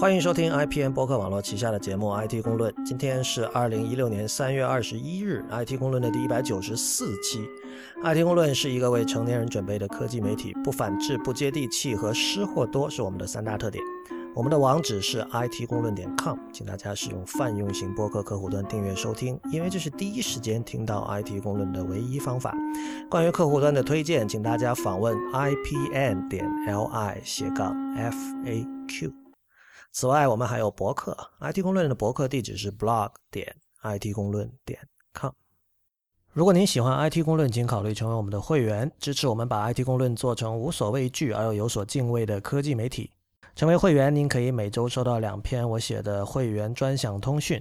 欢迎收听 IPN 博客网络旗下的节目《IT 公论》。今天是二零一六年三月二十一日，《IT 公论》的第一百九十四期。《IT 公论》是一个为成年人准备的科技媒体，不反制、不接地气和失货多是我们的三大特点。我们的网址是 it 公论点 com，请大家使用泛用型播客客户端订阅收听，因为这是第一时间听到 IT 公论的唯一方法。关于客户端的推荐，请大家访问 ipn 点 li 斜杠 faq。此外，我们还有博客，IT 公论的博客地址是 blog 点 it 公论点 com。如果您喜欢 IT 公论，请考虑成为我们的会员，支持我们把 IT 公论做成无所畏惧而又有所敬畏的科技媒体。成为会员，您可以每周收到两篇我写的会员专享通讯。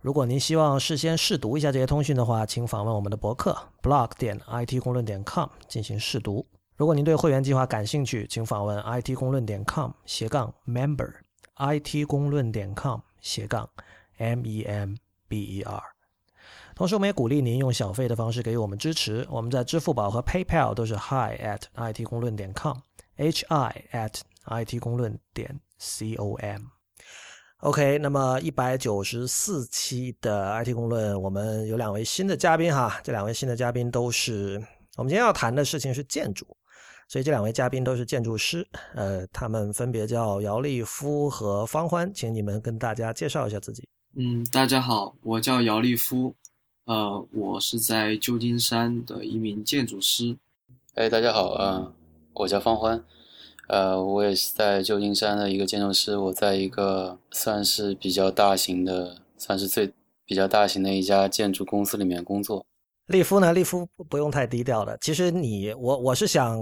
如果您希望事先试读一下这些通讯的话，请访问我们的博客 blog 点 it 公论点 com 进行试读。如果您对会员计划感兴趣，请访问 it 公论点 com 斜杠 member it 公论点 com 斜杠 m e m b e r。同时，我们也鼓励您用小费的方式给予我们支持。我们在支付宝和 PayPal 都是 hi at it 公论点 com，h i at it 公论点 com。OK，那么一百九十四期的 IT 公论，我们有两位新的嘉宾哈，这两位新的嘉宾都是我们今天要谈的事情是建筑，所以这两位嘉宾都是建筑师，呃，他们分别叫姚立夫和方欢，请你们跟大家介绍一下自己。嗯，大家好，我叫姚立夫，呃，我是在旧金山的一名建筑师。哎，大家好，嗯，我叫方欢。呃，我也是在旧金山的一个建筑师，我在一个算是比较大型的，算是最比较大型的一家建筑公司里面工作。立夫呢？立夫不用太低调的。其实你，我我是想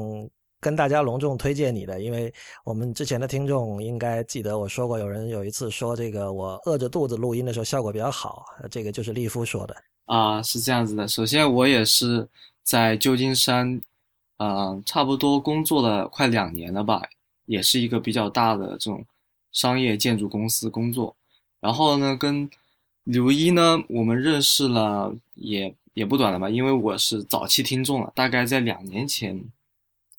跟大家隆重推荐你的，因为我们之前的听众应该记得我说过，有人有一次说这个我饿着肚子录音的时候效果比较好，这个就是立夫说的啊，是这样子的。首先，我也是在旧金山。嗯，差不多工作了快两年了吧，也是一个比较大的这种商业建筑公司工作。然后呢，跟刘一呢，我们认识了也也不短了吧，因为我是早期听众了，大概在两年前，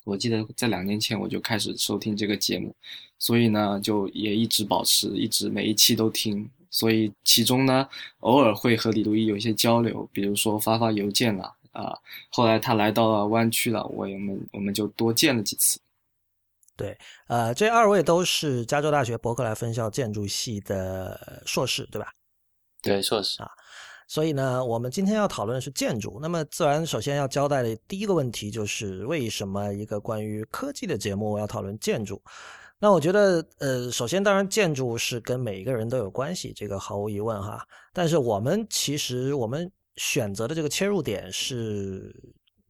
我记得在两年前我就开始收听这个节目，所以呢，就也一直保持，一直每一期都听。所以其中呢，偶尔会和李如一有一些交流，比如说发发邮件啦。啊，后来他来到了湾区了，我们我们就多见了几次。对，呃，这二位都是加州大学伯克莱分校建筑系的硕士，对吧？对，硕士啊。所以呢，我们今天要讨论的是建筑。那么，自然首先要交代的第一个问题就是，为什么一个关于科技的节目要讨论建筑？那我觉得，呃，首先，当然，建筑是跟每一个人都有关系，这个毫无疑问哈。但是我们其实我们。选择的这个切入点是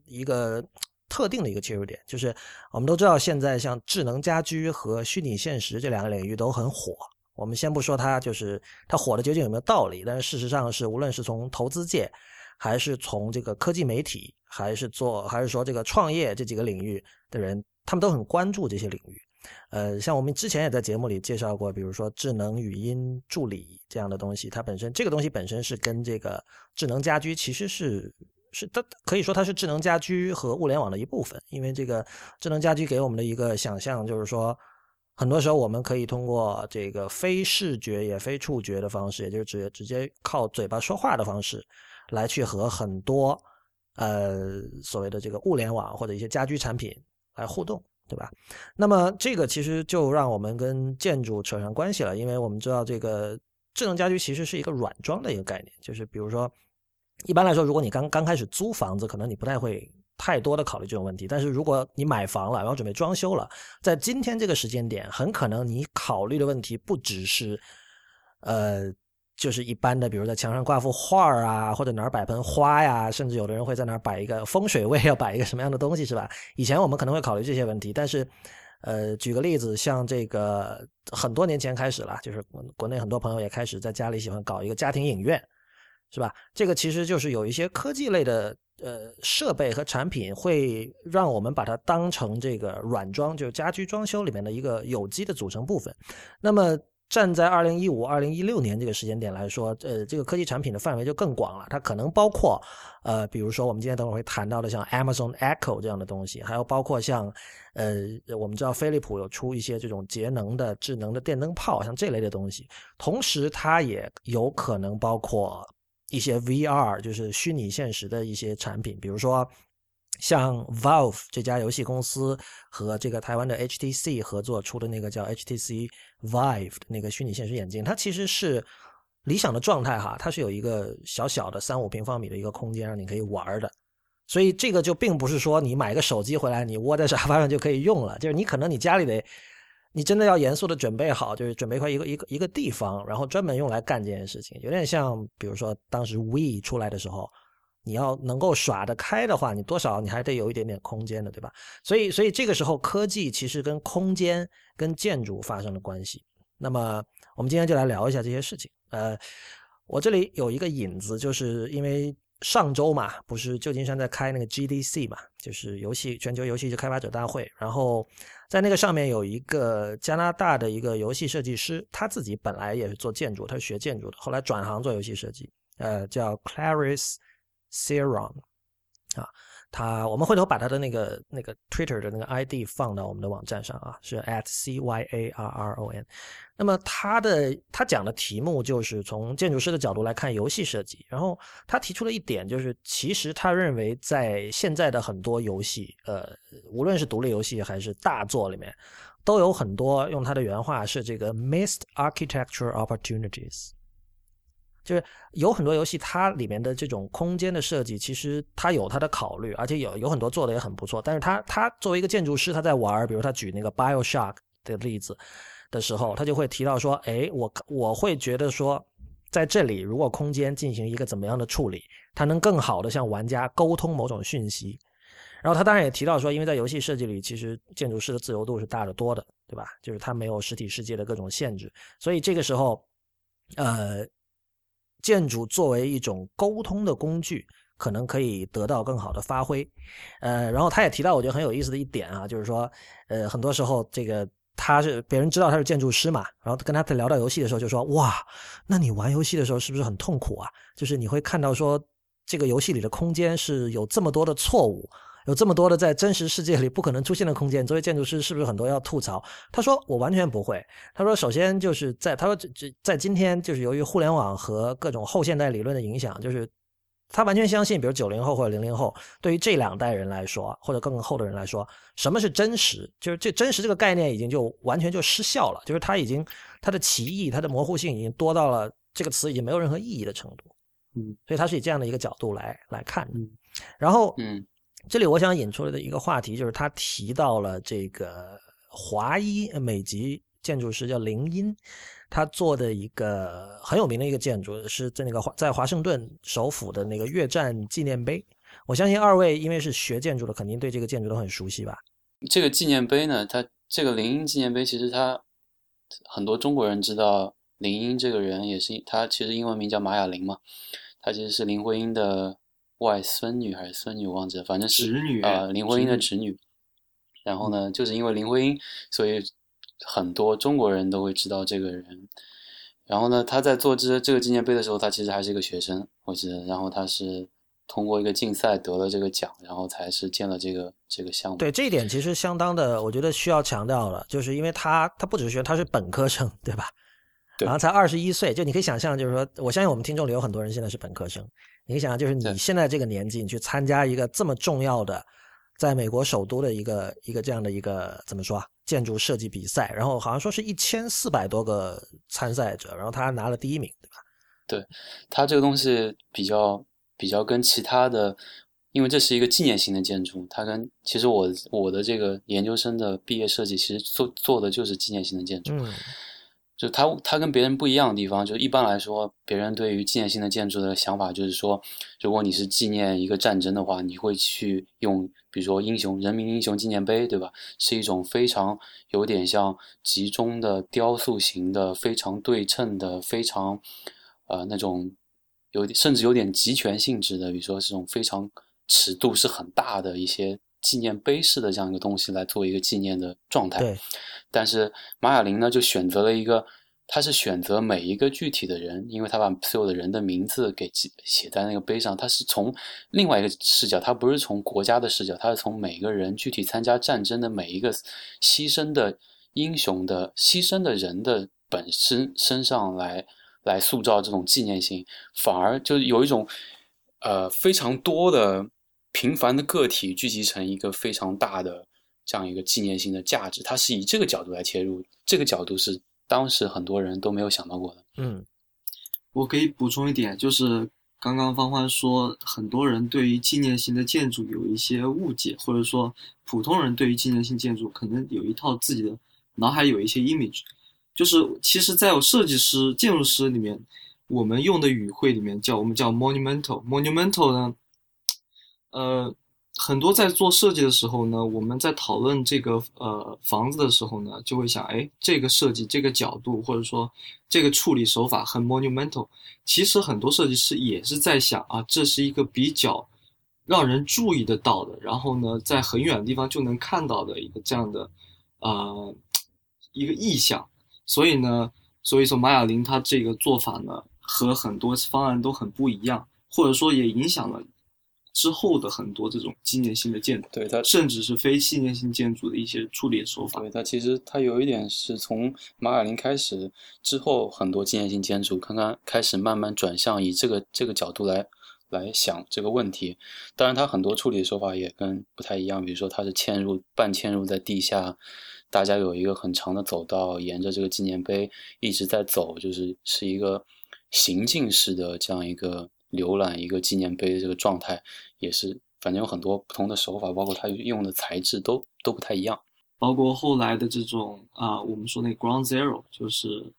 一个特定的一个切入点，就是我们都知道，现在像智能家居和虚拟现实这两个领域都很火。我们先不说它就是它火的究竟有没有道理，但是事实上是，无论是从投资界，还是从这个科技媒体，还是做，还是说这个创业这几个领域的人，他们都很关注这些领域。呃，像我们之前也在节目里介绍过，比如说智能语音助理这样的东西，它本身这个东西本身是跟这个智能家居其实是是它可以说它是智能家居和物联网的一部分，因为这个智能家居给我们的一个想象就是说，很多时候我们可以通过这个非视觉也非触觉的方式，也就是直接直接靠嘴巴说话的方式，来去和很多呃所谓的这个物联网或者一些家居产品来互动。对吧？那么这个其实就让我们跟建筑扯上关系了，因为我们知道这个智能家居其实是一个软装的一个概念，就是比如说，一般来说，如果你刚刚开始租房子，可能你不太会太多的考虑这种问题，但是如果你买房了，然后准备装修了，在今天这个时间点，很可能你考虑的问题不只是，呃。就是一般的，比如在墙上挂幅画儿啊，或者哪儿摆盆花呀，甚至有的人会在哪儿摆一个风水位，要摆一个什么样的东西，是吧？以前我们可能会考虑这些问题，但是，呃，举个例子，像这个很多年前开始了，就是国内很多朋友也开始在家里喜欢搞一个家庭影院，是吧？这个其实就是有一些科技类的呃设备和产品，会让我们把它当成这个软装，就是家居装修里面的一个有机的组成部分。那么。站在二零一五、二零一六年这个时间点来说，呃，这个科技产品的范围就更广了。它可能包括，呃，比如说我们今天等会会谈到的像 Amazon Echo 这样的东西，还有包括像，呃，我们知道飞利浦有出一些这种节能的智能的电灯泡，像这类的东西。同时，它也有可能包括一些 VR，就是虚拟现实的一些产品，比如说。像 Valve 这家游戏公司和这个台湾的 HTC 合作出的那个叫 HTC Vive 的那个虚拟现实眼镜，它其实是理想的状态哈，它是有一个小小的三五平方米的一个空间让你可以玩的，所以这个就并不是说你买个手机回来你窝在沙发上就可以用了，就是你可能你家里得，你真的要严肃的准备好，就是准备块一个一个一个地方，然后专门用来干这件事情，有点像比如说当时 We 出来的时候。你要能够耍得开的话，你多少你还得有一点点空间的，对吧？所以，所以这个时候科技其实跟空间、跟建筑发生了关系。那么，我们今天就来聊一下这些事情。呃，我这里有一个引子，就是因为上周嘛，不是旧金山在开那个 GDC 嘛，就是游戏全球游戏开发者大会。然后在那个上面有一个加拿大的一个游戏设计师，他自己本来也是做建筑，他是学建筑的，后来转行做游戏设计。呃，叫 Clarice。Serum 啊，他我们回头把他的那个那个 Twitter 的那个 ID 放到我们的网站上啊，是 at c y a r r o n。那么他的他讲的题目就是从建筑师的角度来看游戏设计，然后他提出了一点，就是其实他认为在现在的很多游戏，呃，无论是独立游戏还是大作里面，都有很多用他的原话是这个 missed architecture opportunities。就是有很多游戏，它里面的这种空间的设计，其实它有它的考虑，而且有有很多做的也很不错。但是他他作为一个建筑师，他在玩，比如他举那个 BioShock 的例子的时候，他就会提到说：“哎，我我会觉得说，在这里如果空间进行一个怎么样的处理，它能更好的向玩家沟通某种讯息。”然后他当然也提到说，因为在游戏设计里，其实建筑师的自由度是大得多的，对吧？就是他没有实体世界的各种限制，所以这个时候，呃。建筑作为一种沟通的工具，可能可以得到更好的发挥。呃，然后他也提到，我觉得很有意思的一点啊，就是说，呃，很多时候这个他是别人知道他是建筑师嘛，然后跟他在聊到游戏的时候，就说哇，那你玩游戏的时候是不是很痛苦啊？就是你会看到说，这个游戏里的空间是有这么多的错误。有这么多的在真实世界里不可能出现的空间，作为建筑师是不是很多要吐槽？他说我完全不会。他说首先就是在他说这这在今天就是由于互联网和各种后现代理论的影响，就是他完全相信，比如九零后或者零零后，对于这两代人来说，或者更后的人来说，什么是真实？就是这真实这个概念已经就完全就失效了，就是它已经它的歧义、它的模糊性已经多到了这个词已经没有任何意义的程度。嗯，所以他是以这样的一个角度来来看。的，然后嗯。这里我想引出来的一个话题，就是他提到了这个华裔美籍建筑师叫林荫，他做的一个很有名的一个建筑，是在那个华在华盛顿首府的那个越战纪念碑。我相信二位因为是学建筑的，肯定对这个建筑都很熟悉吧？这个纪念碑呢，它这个林荫纪念碑，其实他很多中国人知道林荫这个人，也是他其实英文名叫马雅玲嘛，他其实是林徽因的。外孙女还是孙女忘记了，反正是侄女啊，林徽因的侄女。然后呢，就是因为林徽因，所以很多中国人都会知道这个人。然后呢，他在做这这个纪念碑的时候，他其实还是一个学生，我记得。然后他是通过一个竞赛得了这个奖，然后才是建了这个这个项目。对这一点，其实相当的，我觉得需要强调了，就是因为他他不只是学生，他是本科生，对吧？然后才二十一岁，就你可以想象，就是说，我相信我们听众里有很多人现在是本科生。你可以想象，就是你现在这个年纪，你去参加一个这么重要的，在美国首都的一个一个这样的一个怎么说啊，建筑设计比赛，然后好像说是一千四百多个参赛者，然后他拿了第一名，对吧？对，他这个东西比较比较跟其他的，因为这是一个纪念性的建筑，它跟其实我我的这个研究生的毕业设计其实做做的就是纪念性的建筑。嗯。就它，它跟别人不一样的地方，就一般来说，别人对于纪念性的建筑的想法就是说，如果你是纪念一个战争的话，你会去用，比如说英雄人民英雄纪念碑，对吧？是一种非常有点像集中的雕塑型的、非常对称的、非常呃那种有甚至有点集权性质的，比如说这种非常尺度是很大的一些。纪念碑式的这样一个东西来做一个纪念的状态，对。但是马雅林呢，就选择了一个他是选择每一个具体的人，因为他把所有的人的名字给记写在那个碑上。他是从另外一个视角，他不是从国家的视角，他是从每个人具体参加战争的每一个牺牲的英雄的牺牲的人的本身身上来来塑造这种纪念性，反而就有一种呃非常多的平凡的个体聚集成一个非常大的这样一个纪念性的价值。它是以这个角度来切入，这个角度是。当时很多人都没有想到过的。嗯，我可以补充一点，就是刚刚芳欢说，很多人对于纪念性的建筑有一些误解，或者说普通人对于纪念性建筑可能有一套自己的脑海有一些 image，就是其实在我设计师、建筑师里面，我们用的语汇里面叫我们叫 monumental，monumental 呢，呃。很多在做设计的时候呢，我们在讨论这个呃房子的时候呢，就会想，哎，这个设计、这个角度，或者说这个处理手法很 monumental。其实很多设计师也是在想啊，这是一个比较让人注意得到的，然后呢，在很远的地方就能看到的一个这样的呃一个意象。所以呢，所以说马雅林他这个做法呢，和很多方案都很不一样，或者说也影响了。之后的很多这种纪念性的建筑，对它甚至是非纪念性建筑的一些处理手法。对它其实它有一点是从马卡林开始之后，很多纪念性建筑刚刚开始慢慢转向以这个这个角度来来想这个问题。当然，它很多处理手法也跟不太一样，比如说它是嵌入半嵌入在地下，大家有一个很长的走道，沿着这个纪念碑一直在走，就是是一个行进式的这样一个。浏览一个纪念碑的这个状态，也是反正有很多不同的手法，包括它用的材质都都不太一样。包括后来的这种啊，我们说那 Ground Zero，就是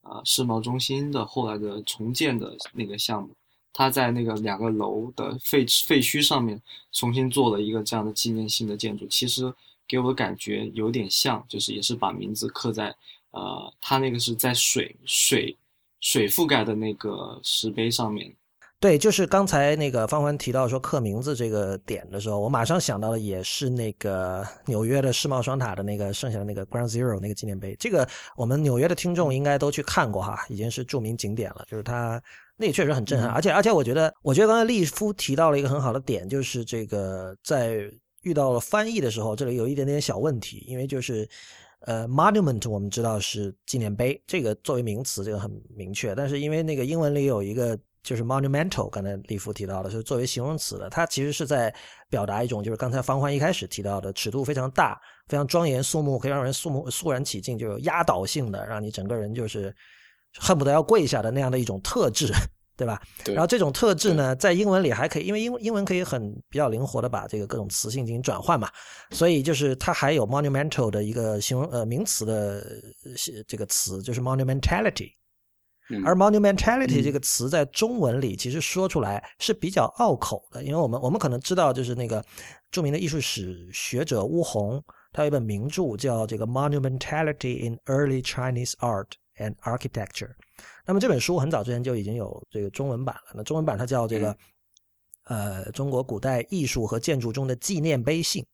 啊世贸中心的后来的重建的那个项目，它在那个两个楼的废废墟上面重新做了一个这样的纪念性的建筑。其实给我的感觉有点像，就是也是把名字刻在呃，它那个是在水水水覆盖的那个石碑上面。对，就是刚才那个方欢提到说刻名字这个点的时候，我马上想到的也是那个纽约的世贸双塔的那个剩下的那个 Ground Zero 那个纪念碑。这个我们纽约的听众应该都去看过哈，已经是著名景点了。就是它那也确实很震撼，而且而且我觉得，我觉得刚才利夫提到了一个很好的点，就是这个在遇到了翻译的时候，这里有一点点小问题，因为就是呃 Monument 我们知道是纪念碑，这个作为名词这个很明确，但是因为那个英文里有一个。就是 monumental，刚才利夫提到的是作为形容词的，它其实是在表达一种，就是刚才方欢一开始提到的，尺度非常大、非常庄严肃穆，可以让人肃穆肃然起敬，就有压倒性的，让你整个人就是恨不得要跪下的那样的一种特质，对吧？对。然后这种特质呢，在英文里还可以，因为英英文可以很比较灵活的把这个各种词性进行转换嘛，所以就是它还有 monumental 的一个形容呃名词的这个词，就是 monumentality。而 monumentality 这个词在中文里其实说出来是比较拗口的，因为我们我们可能知道，就是那个著名的艺术史学者乌红，他有一本名著叫这个 Monumentality in Early Chinese Art and Architecture。那么这本书很早之前就已经有这个中文版了，那中文版它叫这个呃中国古代艺术和建筑中的纪念碑性。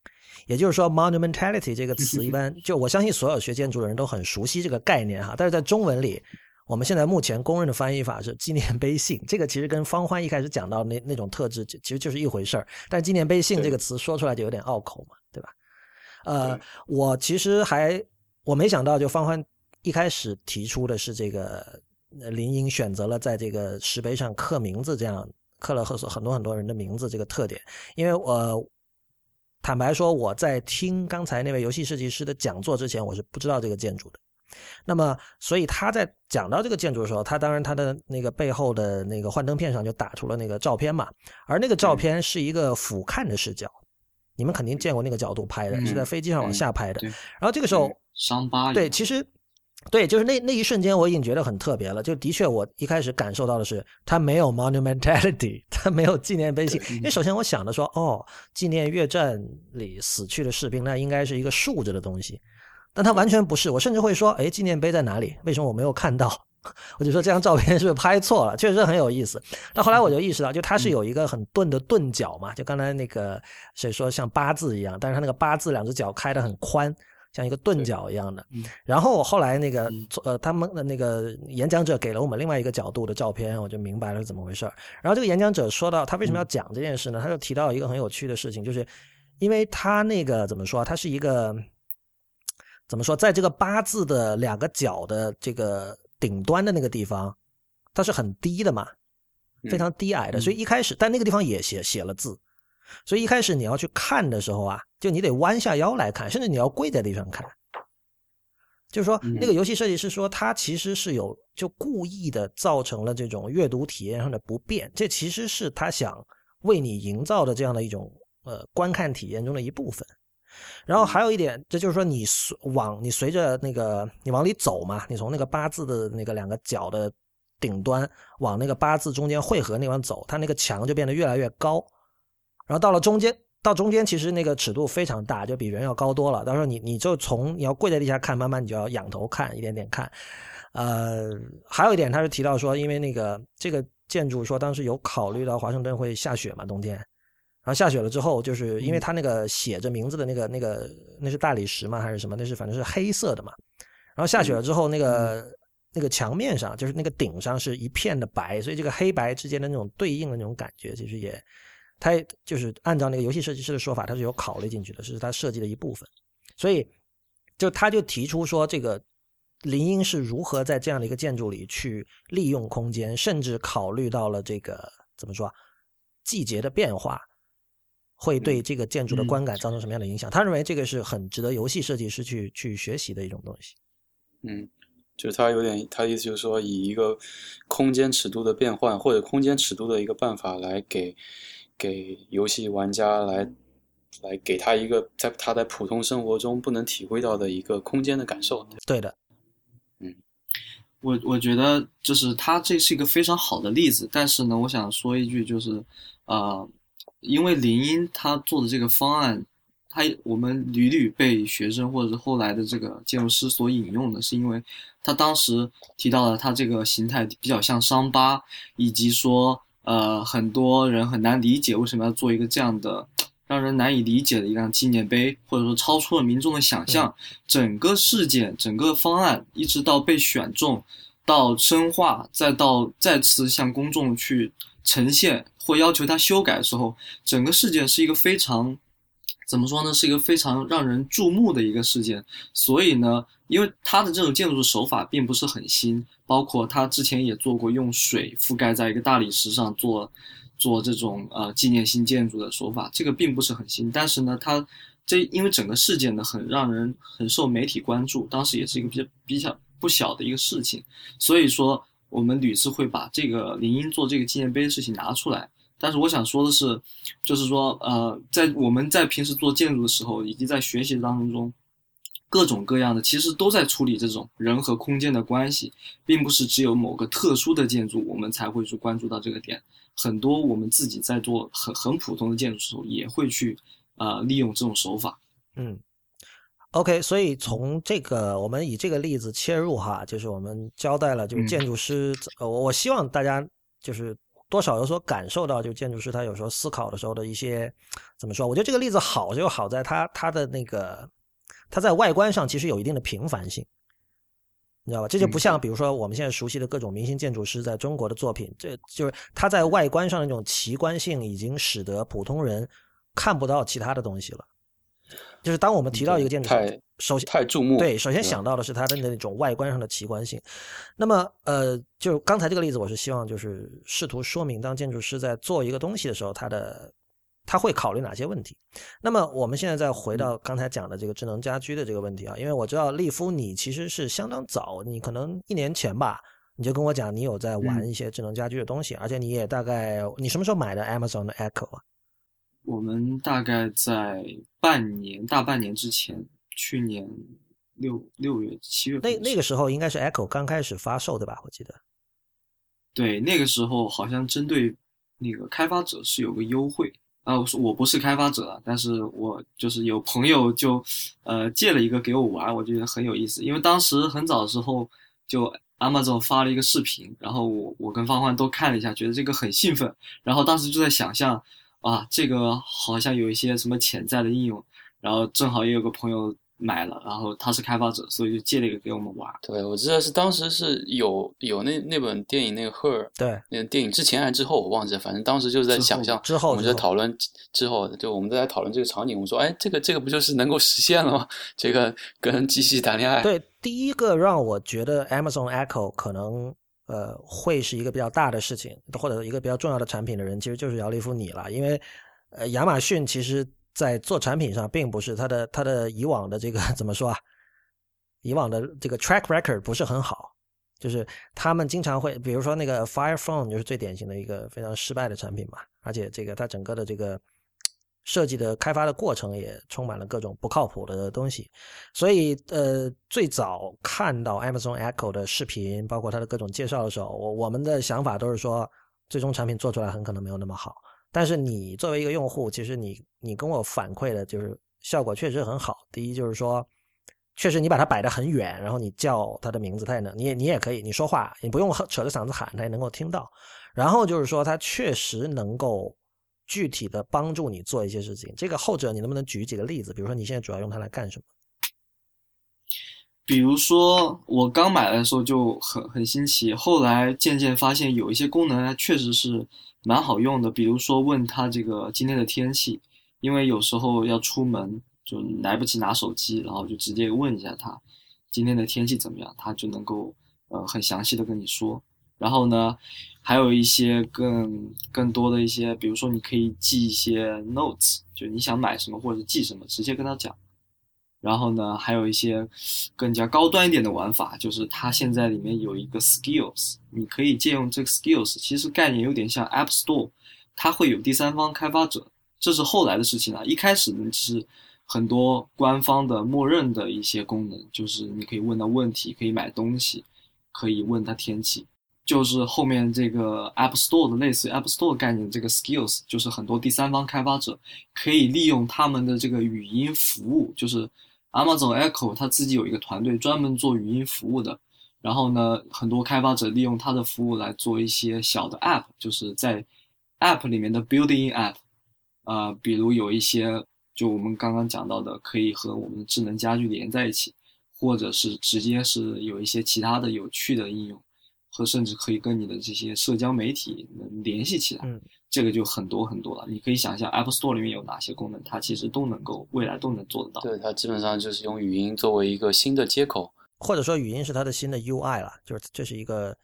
也就是说，monumentality 这个词一般 就我相信所有学建筑的人都很熟悉这个概念哈，但是在中文里。我们现在目前公认的翻译法是纪念碑信，这个其实跟方欢一开始讲到那那种特质其实就是一回事儿。但纪念碑信这个词说出来就有点拗口嘛，对吧？呃，我其实还我没想到，就方欢一开始提出的是这个林英选择了在这个石碑上刻名字，这样刻了很很多很多人的名字这个特点。因为我坦白说，我在听刚才那位游戏设计师的讲座之前，我是不知道这个建筑的。那么，所以他在讲到这个建筑的时候，他当然他的那个背后的那个幻灯片上就打出了那个照片嘛，而那个照片是一个俯瞰的视角，你们肯定见过那个角度拍的，是在飞机上往下拍的。然后这个时候，伤疤对，其实对，就是那那一瞬间我已经觉得很特别了。就的确，我一开始感受到的是，它没有 monumentality，它没有纪念碑性。因为首先我想的说，哦，纪念越战里死去的士兵，那应该是一个竖着的东西。但它完全不是，我甚至会说，哎，纪念碑在哪里？为什么我没有看到？我就说这张照片是不是拍错了？确实很有意思。但后来我就意识到，就它是有一个很钝的钝角嘛，就刚才那个谁说像八字一样，但是它那个八字两只脚开得很宽，像一个钝角一样的嗯。然后我后来那个嗯呃，他们的那个演讲者给了我们另外一个角度的照片，我就明白了是怎么回事儿。然后这个演讲者说到他为什么要讲这件事呢？他就提到一个很有趣的事情，就是因为他那个怎么说啊，他是一个怎么说，在这个八字的两个角的这个顶端的那个地方，它是很低的嘛，嗯非常低矮的，所以一开始，但那个地方也写写了字，所以一开始你要去看的时候啊，就你得弯下腰来看，甚至你要跪在地上看。就是说，嗯那个游戏设计师说，他其实是有就故意的造成了这种阅读体验上的不便，这其实是他想为你营造的这样的一种呃观看体验中的一部分。然后还有一点，这就是说你随往你随着那个你往里走嘛，你从那个八字的那个两个角的顶端往那个八字中间汇合那方走，它那个墙就变得越来越高。然后到了中间，到中间其实那个尺度非常大，就比人要高多了。到时候你你就从你要跪在地下看，慢慢你就要仰头看，一点点看。呃，还有一点，他是提到说，因为那个这个建筑说当时有考虑到华盛顿会下雪嘛，冬天。然后下雪了之后，就是因为它那个写着名字的那个那个那是大理石吗还是什么？那是反正是黑色的嘛。然后下雪了之后，那个那个墙面上就是那个顶上是一片的白，所以这个黑白之间的那种对应的那种感觉，其实也，它就是按照那个游戏设计师的说法，它是有考虑进去的，是他设计的一部分。所以就他就提出说，这个林荫是如何在这样的一个建筑里去利用空间，甚至考虑到了这个怎么说啊季节的变化。会对这个建筑的观感造成什么样的影响？他认为这个是很值得游戏设计师去去学习的一种东西。嗯，就是他有点，他意思就是说，以一个空间尺度的变换或者空间尺度的一个办法来给给游戏玩家来来给他一个在他在普通生活中不能体会到的一个空间的感受。对的，嗯我我觉得就是它这是一个非常好的例子，但是呢，我想说一句，就是，呃，因为林荫他做的这个方案，他我们屡屡被学生或者是后来的这个建筑师所引用的，是因为他当时提到了他这个形态比较像伤疤，以及说，呃，很多人很难理解为什么要做一个这样的。让人难以理解的一辆纪念碑，或者说超出了民众的想象。整个事件、整个方案，一直到被选中，到深化，再到再次向公众去呈现或要求他修改的时候，整个事件是一个非常怎么说呢？是一个非常让人注目的一个事件。所以呢，因为他的这种建筑手法并不是很新，包括他之前也做过用水覆盖在一个大理石上做。做这种呃纪念性建筑的手法，这个并不是很新，但是呢，它这因为整个事件呢很让人很受媒体关注，当时也是一个比较比较不小的一个事情，所以说我们屡次会把这个林荫做这个纪念碑的事情拿出来。但是我想说的是，就是说呃，在我们在平时做建筑的时候，以及在学习当中，各种各样的其实都在处理这种人和空间的关系，并不是只有某个特殊的建筑我们才会去关注到这个点。很多我们自己在做很很普通的建筑时候，也会去呃利用这种手法。嗯，OK，所以从这个我们以这个例子切入哈，就是我们交代了，就是建筑师，呃，我我希望大家就是多少有所感受到，就建筑师他有时候思考的时候的一些怎么说？我觉得这个例子好就好在它它的那个它在外观上其实有一定的平凡性。你知道吧？这就不像，比如说我们现在熟悉的各种明星建筑师在中国的作品，这就是他在外观上的那种奇观性，已经使得普通人看不到其他的东西了。就是当我们提到一个建筑太首先太注目，对，首先想到的是它的那种外观上的奇观性。那么，呃，就刚才这个例子，我是希望就是试图说明，当建筑师在做一个东西的时候，他的他会考虑哪些问题。那么，我们现在再回到刚才讲的这个智能家居的这个问题啊，因为我知道利夫你其实是相当早，你可能一年前吧，你就跟我讲你有在玩一些智能家居的东西，而且你也大概你什么时候买的 Amazon 的 Echo 啊？我们大概在半年大半年之前，去年六六月七月那那个时候应该是 Echo 刚开始发售对吧？我记得。对，那个时候好像针对那个开发者是有个优惠啊，我说我不是开发者啊，但是我就是有朋友就呃借了一个给我玩，我觉得很有意思，因为当时很早的时候就 Amazon 发了一个视频，然后我我跟方欢都看了一下，觉得这个很兴奋，然后当时就在想象啊，这个好像有一些什么潜在的应用，然后正好也有个朋友买了，然后他是开发者，所以就借了一个给我们玩。对，我记得是当时是有有那那本电影那个《Her》，对，那个电影之前还是之后我忘记了，反正当时就是在想象，之后我们在讨论之后，就我们在讨论这个场景，我们说，哎，这个这个不就是能够实现了吗？这个跟机器谈恋爱。对，第一个让我觉得 Amazon Echo 可能呃会是一个比较大的事情，或者一个比较重要的产品的人，其实就是姚立夫你了，因为呃亚马逊其实。在做产品上，并不是它的它的以往的这个怎么说啊？以往的这个 track record 不是很好，就是他们经常会，比如说那个 Fire Phone 就是最典型的一个非常失败的产品嘛，而且这个它整个的这个设计的开发的过程也充满了各种不靠谱的东西，所以呃，最早看到 Amazon Echo 的视频，包括它的各种介绍的时候，我我们的想法都是说，最终产品做出来很可能没有那么好。但是你作为一个用户，其实你你跟我反馈的就是效果确实很好。第一就是说，确实你把它摆得很远，然后你叫它的名字，它也能，你也你也可以，你说话你不用扯着嗓子喊，它也能够听到。然后就是说，它确实能够具体的帮助你做一些事情。这个后者你能不能举几个例子？比如说你现在主要用它来干什么？比如说我刚买的时候就很很新奇，后来渐渐发现有一些功能它确实是。蛮好用的，比如说问他这个今天的天气，因为有时候要出门就来不及拿手机，然后就直接问一下他今天的天气怎么样，他就能够呃很详细的跟你说。然后呢，还有一些更更多的一些，比如说你可以记一些 notes，就你想买什么或者记什么，直接跟他讲。然后呢，还有一些更加高端一点的玩法，就是它现在里面有一个 skills，你可以借用这个 skills，其实概念有点像 App Store，它会有第三方开发者，这是后来的事情了。一开始呢，是很多官方的默认的一些功能，就是你可以问到问题，可以买东西，可以问他天气。就是后面这个 App Store 的类似于 App Store 概念，这个 skills，就是很多第三方开发者可以利用他们的这个语音服务，就是。Amazon Echo 它自己有一个团队专门做语音服务的，然后呢，很多开发者利用它的服务来做一些小的 App，就是在 App 里面的 Building App，啊，比如有一些就我们刚刚讲到的，可以和我们智能家居连在一起，或者是直接是有一些其他的有趣的应用，和甚至可以跟你的这些社交媒体能联系起来。这个就很多很多了，你可以想象 App Store 里面有哪些功能，它其实都能够未来都能做得到。对，它基本上就是用语音作为一个新的接口，或者说语音是它的新的 UI 了，就是这是一个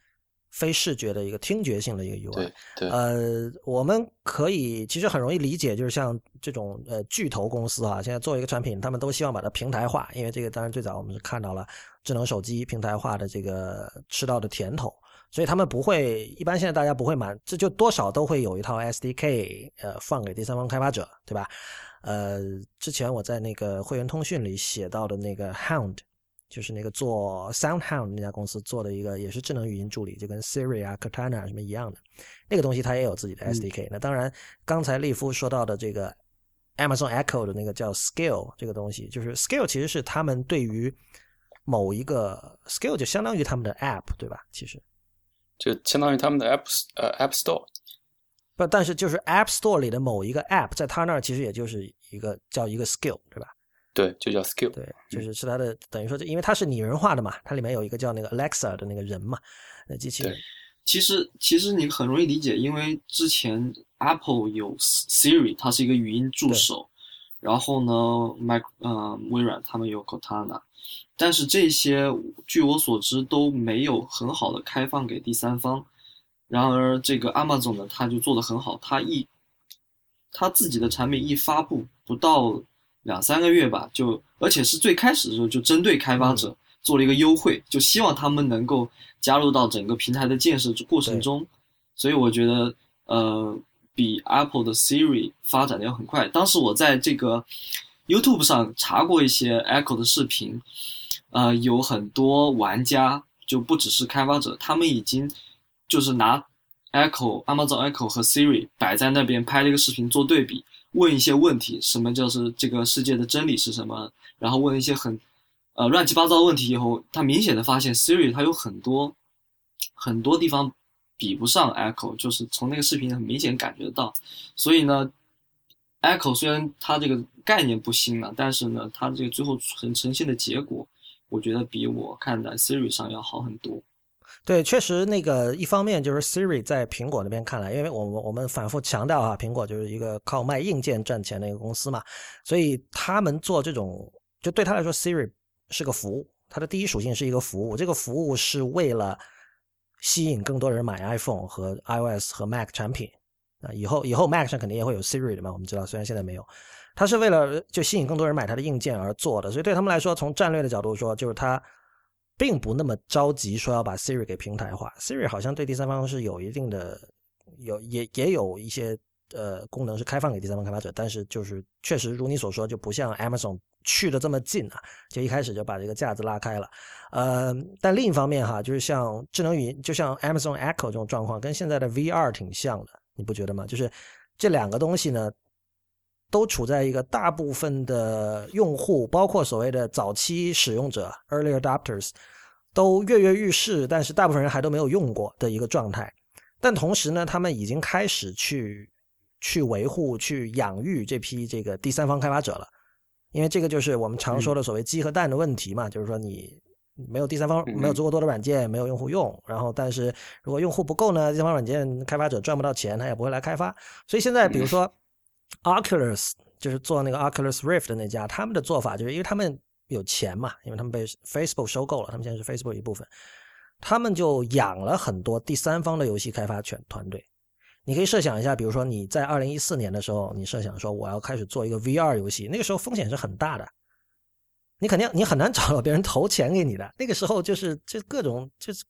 非视觉的一个听觉性的一个 UI。对对。呃，我们可以其实很容易理解，就是像这种呃巨头公司啊，现在做一个产品，他们都希望把它平台化，因为这个当然最早我们是看到了智能手机平台化的这个吃到的甜头。所以他们不会，一般现在大家不会满，这就多少都会有一套 SDK，呃，放给第三方开发者，对吧？呃，之前我在那个会员通讯里写到的那个 Hound，就是那个做 SoundHound 那家公司做的一个，也是智能语音助理，就跟 Siri 啊、Cortana 什么一样的，那个东西它也有自己的 SDK。那当然，刚才利夫说到的这个 Amazon Echo 的那个叫 Skill 这个东西，就是 Skill 其实是他们对于某一个 Skill 就相当于他们的 App，对吧？其实。就相当于他们的 App 呃 App Store，不，但是就是 App Store 里的某一个 App，在他那儿其实也就是一个叫一个 Skill，对吧？对，就叫 Skill。对，就是是它的等于说，因为它是拟人化的嘛，它里面有一个叫那个 Alexa 的那个人嘛，那机器人。其实其实你很容易理解，因为之前 Apple 有 Siri，它是一个语音助手，然后呢，Mac 嗯微软他们有 Cortana。但是这些，据我所知都没有很好的开放给第三方。然而，这个 Amazon 呢，它就做得很好。它一，它自己的产品一发布，不到两三个月吧，就而且是最开始的时候就针对开发者做了一个优惠，就希望他们能够加入到整个平台的建设过程中。所以我觉得，呃，比 Apple 的 Siri 发展的要很快。当时我在这个 YouTube 上查过一些 Echo 的视频。呃，有很多玩家就不只是开发者，他们已经就是拿 Echo、Amazon Echo 和 Siri 摆在那边拍了一个视频做对比，问一些问题，什么就是这个世界的真理是什么？然后问一些很呃乱七八糟的问题以后，他明显的发现 Siri 它有很多很多地方比不上 Echo，就是从那个视频很明显感觉到，所以呢 Echo 虽然它这个概念不新了，但是呢，它这个最后呈呈现的结果，我觉得比我看的 Siri 上要好很多。对，确实那个一方面就是 Siri 在苹果那边看来，因为我们我们反复强调啊，苹果就是一个靠卖硬件赚钱的一个公司嘛，所以他们做这种，就对他来说，Siri 是个服务，它的第一属性是一个服务，这个服务是为了吸引更多人买 iPhone 和 iOS 和 Mac 产品啊，以后以后 Mac 上肯定也会有 Siri 的嘛，我们知道，虽然现在没有，它是为了就吸引更多人买它的硬件而做的，所以对他们来说，从战略的角度说，就是它。并不那么着急说要把 Siri 给平台化，Siri 好像对第三方是有一定的，有也也有一些呃功能是开放给第三方开发者，但是就是确实如你所说，就不像 Amazon 去的这么近啊，就一开始就把这个架子拉开了。呃，但另一方面哈，就是像智能语音，就像 Amazon Echo 这种状况，跟现在的 VR 挺像的，你不觉得吗？就是这两个东西呢。都处在一个大部分的用户，包括所谓的早期使用者 （early adopters） 都跃跃欲试，但是大部分人还都没有用过的一个状态。但同时呢，他们已经开始去去维护、去养育这批这个第三方开发者了。因为这个就是我们常说的所谓鸡和蛋的问题嘛，就是说你没有第三方、没有足够多的软件，没有用户用，然后但是如果用户不够呢，第三方软件开发者赚不到钱，他也不会来开发。所以现在比如说。Oculus 就是做那个 Oculus Rift 的那家，他们的做法就是因为他们有钱嘛，因为他们被 Facebook 收购了，他们现在是 Facebook 一部分，他们就养了很多第三方的游戏开发全团队。你可以设想一下，比如说你在二零一四年的时候，你设想说我要开始做一个 VR 游戏，那个时候风险是很大的，你肯定你很难找到别人投钱给你的。那个时候就是就各种就是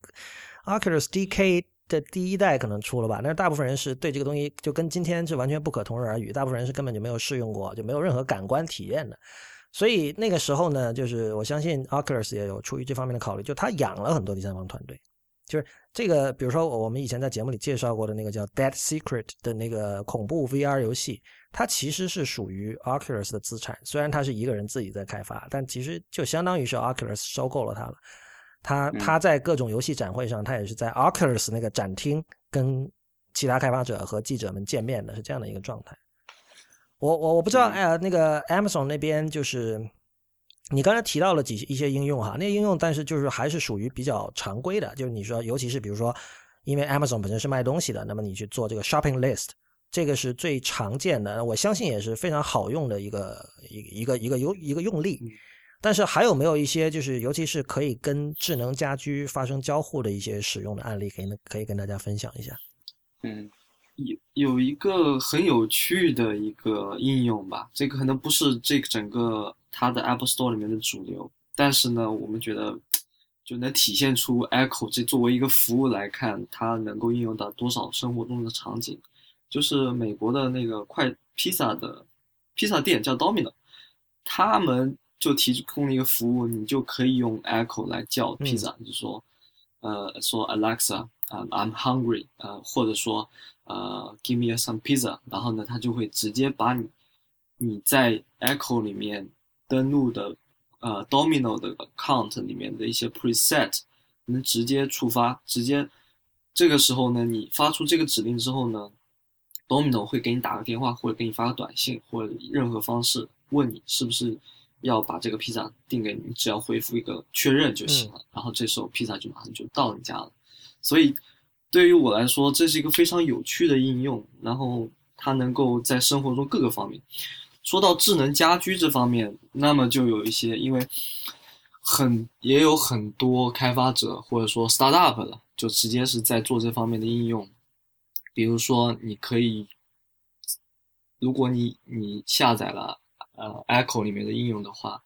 Oculus DK。这第一代可能出了吧，但是大部分人是对这个东西就跟今天是完全不可同日而语。大部分人是根本就没有试用过，就没有任何感官体验的。所以那个时候呢，就是我相信 Oculus 也有出于这方面的考虑，就他养了很多第三方团队。就是这个，比如说我们以前在节目里介绍过的那个叫 Dead Secret 的那个恐怖 VR 游戏，它其实是属于 Oculus 的资产。虽然他是一个人自己在开发，但其实就相当于是 Oculus 收购了它了。他他在各种游戏展会上，他也是在 Oculus 那个展厅跟其他开发者和记者们见面的，是这样的一个状态。我我我不知道，哎，那个 Amazon 那边就是你刚才提到了几一些应用哈，那些应用，但是就是还是属于比较常规的，就是你说，尤其是比如说，因为 Amazon 本身是卖东西的，那么你去做这个 Shopping List，这个是最常见的，我相信也是非常好用的一个一一个一个用一个用例。但是还有没有一些就是，尤其是可以跟智能家居发生交互的一些使用的案例，可以可以跟大家分享一下？嗯，有有一个很有趣的一个应用吧，这个可能不是这个整个它的 Apple Store 里面的主流，但是呢，我们觉得就能体现出 Echo 这作为一个服务来看，它能够应用到多少生活中的场景。就是美国的那个快披萨的披萨店叫 Domino，他们。就提供了一个服务，你就可以用 Echo 来叫披萨，就说，呃，说 Alexa 啊，I'm hungry，呃，或者说，呃，Give me some pizza，然后呢，它就会直接把你你在 Echo 里面登录的，呃，Domino 的 account 里面的一些 preset，能直接触发，直接这个时候呢，你发出这个指令之后呢，Domino 会给你打个电话，或者给你发个短信，或者以任何方式问你是不是。要把这个披萨订给你，只要回复一个确认就行了，然后这时候披萨就马上就到你家了。所以对于我来说，这是一个非常有趣的应用，然后它能够在生活中各个方面。说到智能家居这方面，那么就有一些，因为很也有很多开发者或者说 startup 了，就直接是在做这方面的应用。比如说，你可以，如果你你下载了。呃，Echo 里面的应用的话，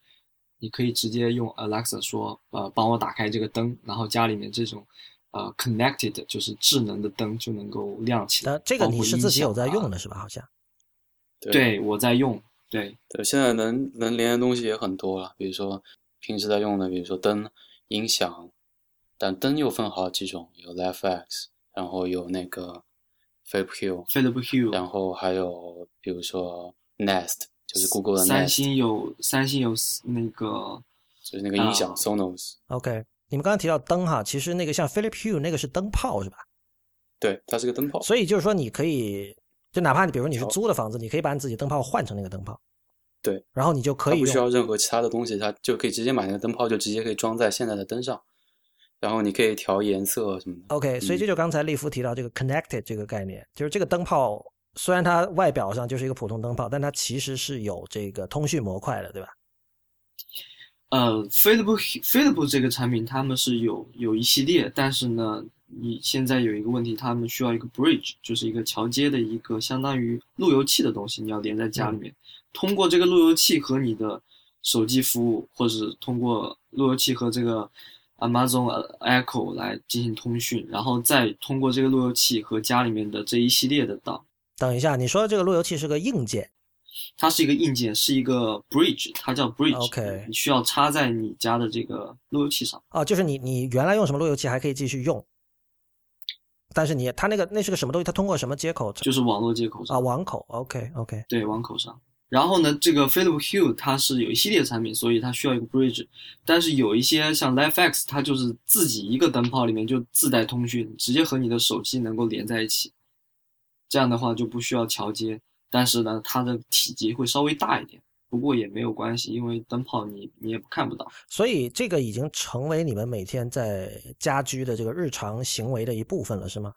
你可以直接用 Alexa 说，呃，帮我打开这个灯，然后家里面这种，呃，connected 就是智能的灯就能够亮起来。这个你是自己有在用的是吧？好像。对，我在用。对对，现在能能连的东西也很多了，比如说平时在用的，比如说灯、音响，但灯又分好几种，有 LiveX，然后有那个 Philip Hue，Philip Hue，然后还有比如说 Nest。就是 Google 的三星有三星有那个，就是那个音响 Sonos。OK，你们刚刚提到灯哈，其实那个像 Philip Hue 那个是灯泡是吧？对，它是个灯泡。所以就是说，你可以就哪怕你比如你是租的房子，你可以把你自己灯泡换成那个灯泡，对，然后你就可以不需要任何其他的东西，它就可以直接买那个灯泡，就直接可以装在现在的灯上，然后你可以调颜色什么的。OK，所以嗯这就刚才利夫提到这个 connected 这个概念，就是这个灯泡虽然它外表上就是一个普通灯泡，但它其实是有这个通讯模块的，对吧？呃，Facebook Facebook 这个产品他们是有有一系列，但是呢，你现在有一个问题，他们需要一个 bridge，就是一个桥接的一个相当于路由器的东西，你要连在家里面，通过这个路由器和你的手机服务，或者是通过路由器和这个 Amazon Echo 来进行通讯，然后再通过这个路由器和家里面的这一系列的档。等一下，你说的这个路由器是个硬件它是一个硬件，是一个 bridge，它叫 bridge。OK 你需要插在你家的这个路由器上。哦，就是你你原来用什么路由器还可以继续用，但是你它那个那是个什么东西？它通过什么接口？就是网络接口上啊，网口。OK OK，对，网口上。然后呢，这个 Philip Hue 它是有一系列产品，所以它需要一个 bridge。但是有一些像 LifeX，它就是自己一个灯泡里面就自带通讯，直接和你的手机能够连在一起。这样的话就不需要桥接，但是呢，它的体积会稍微大一点。不过也没有关系，因为灯泡你你也看不到。所以这个已经成为你们每天在家居的这个日常行为的一部分了，是吗？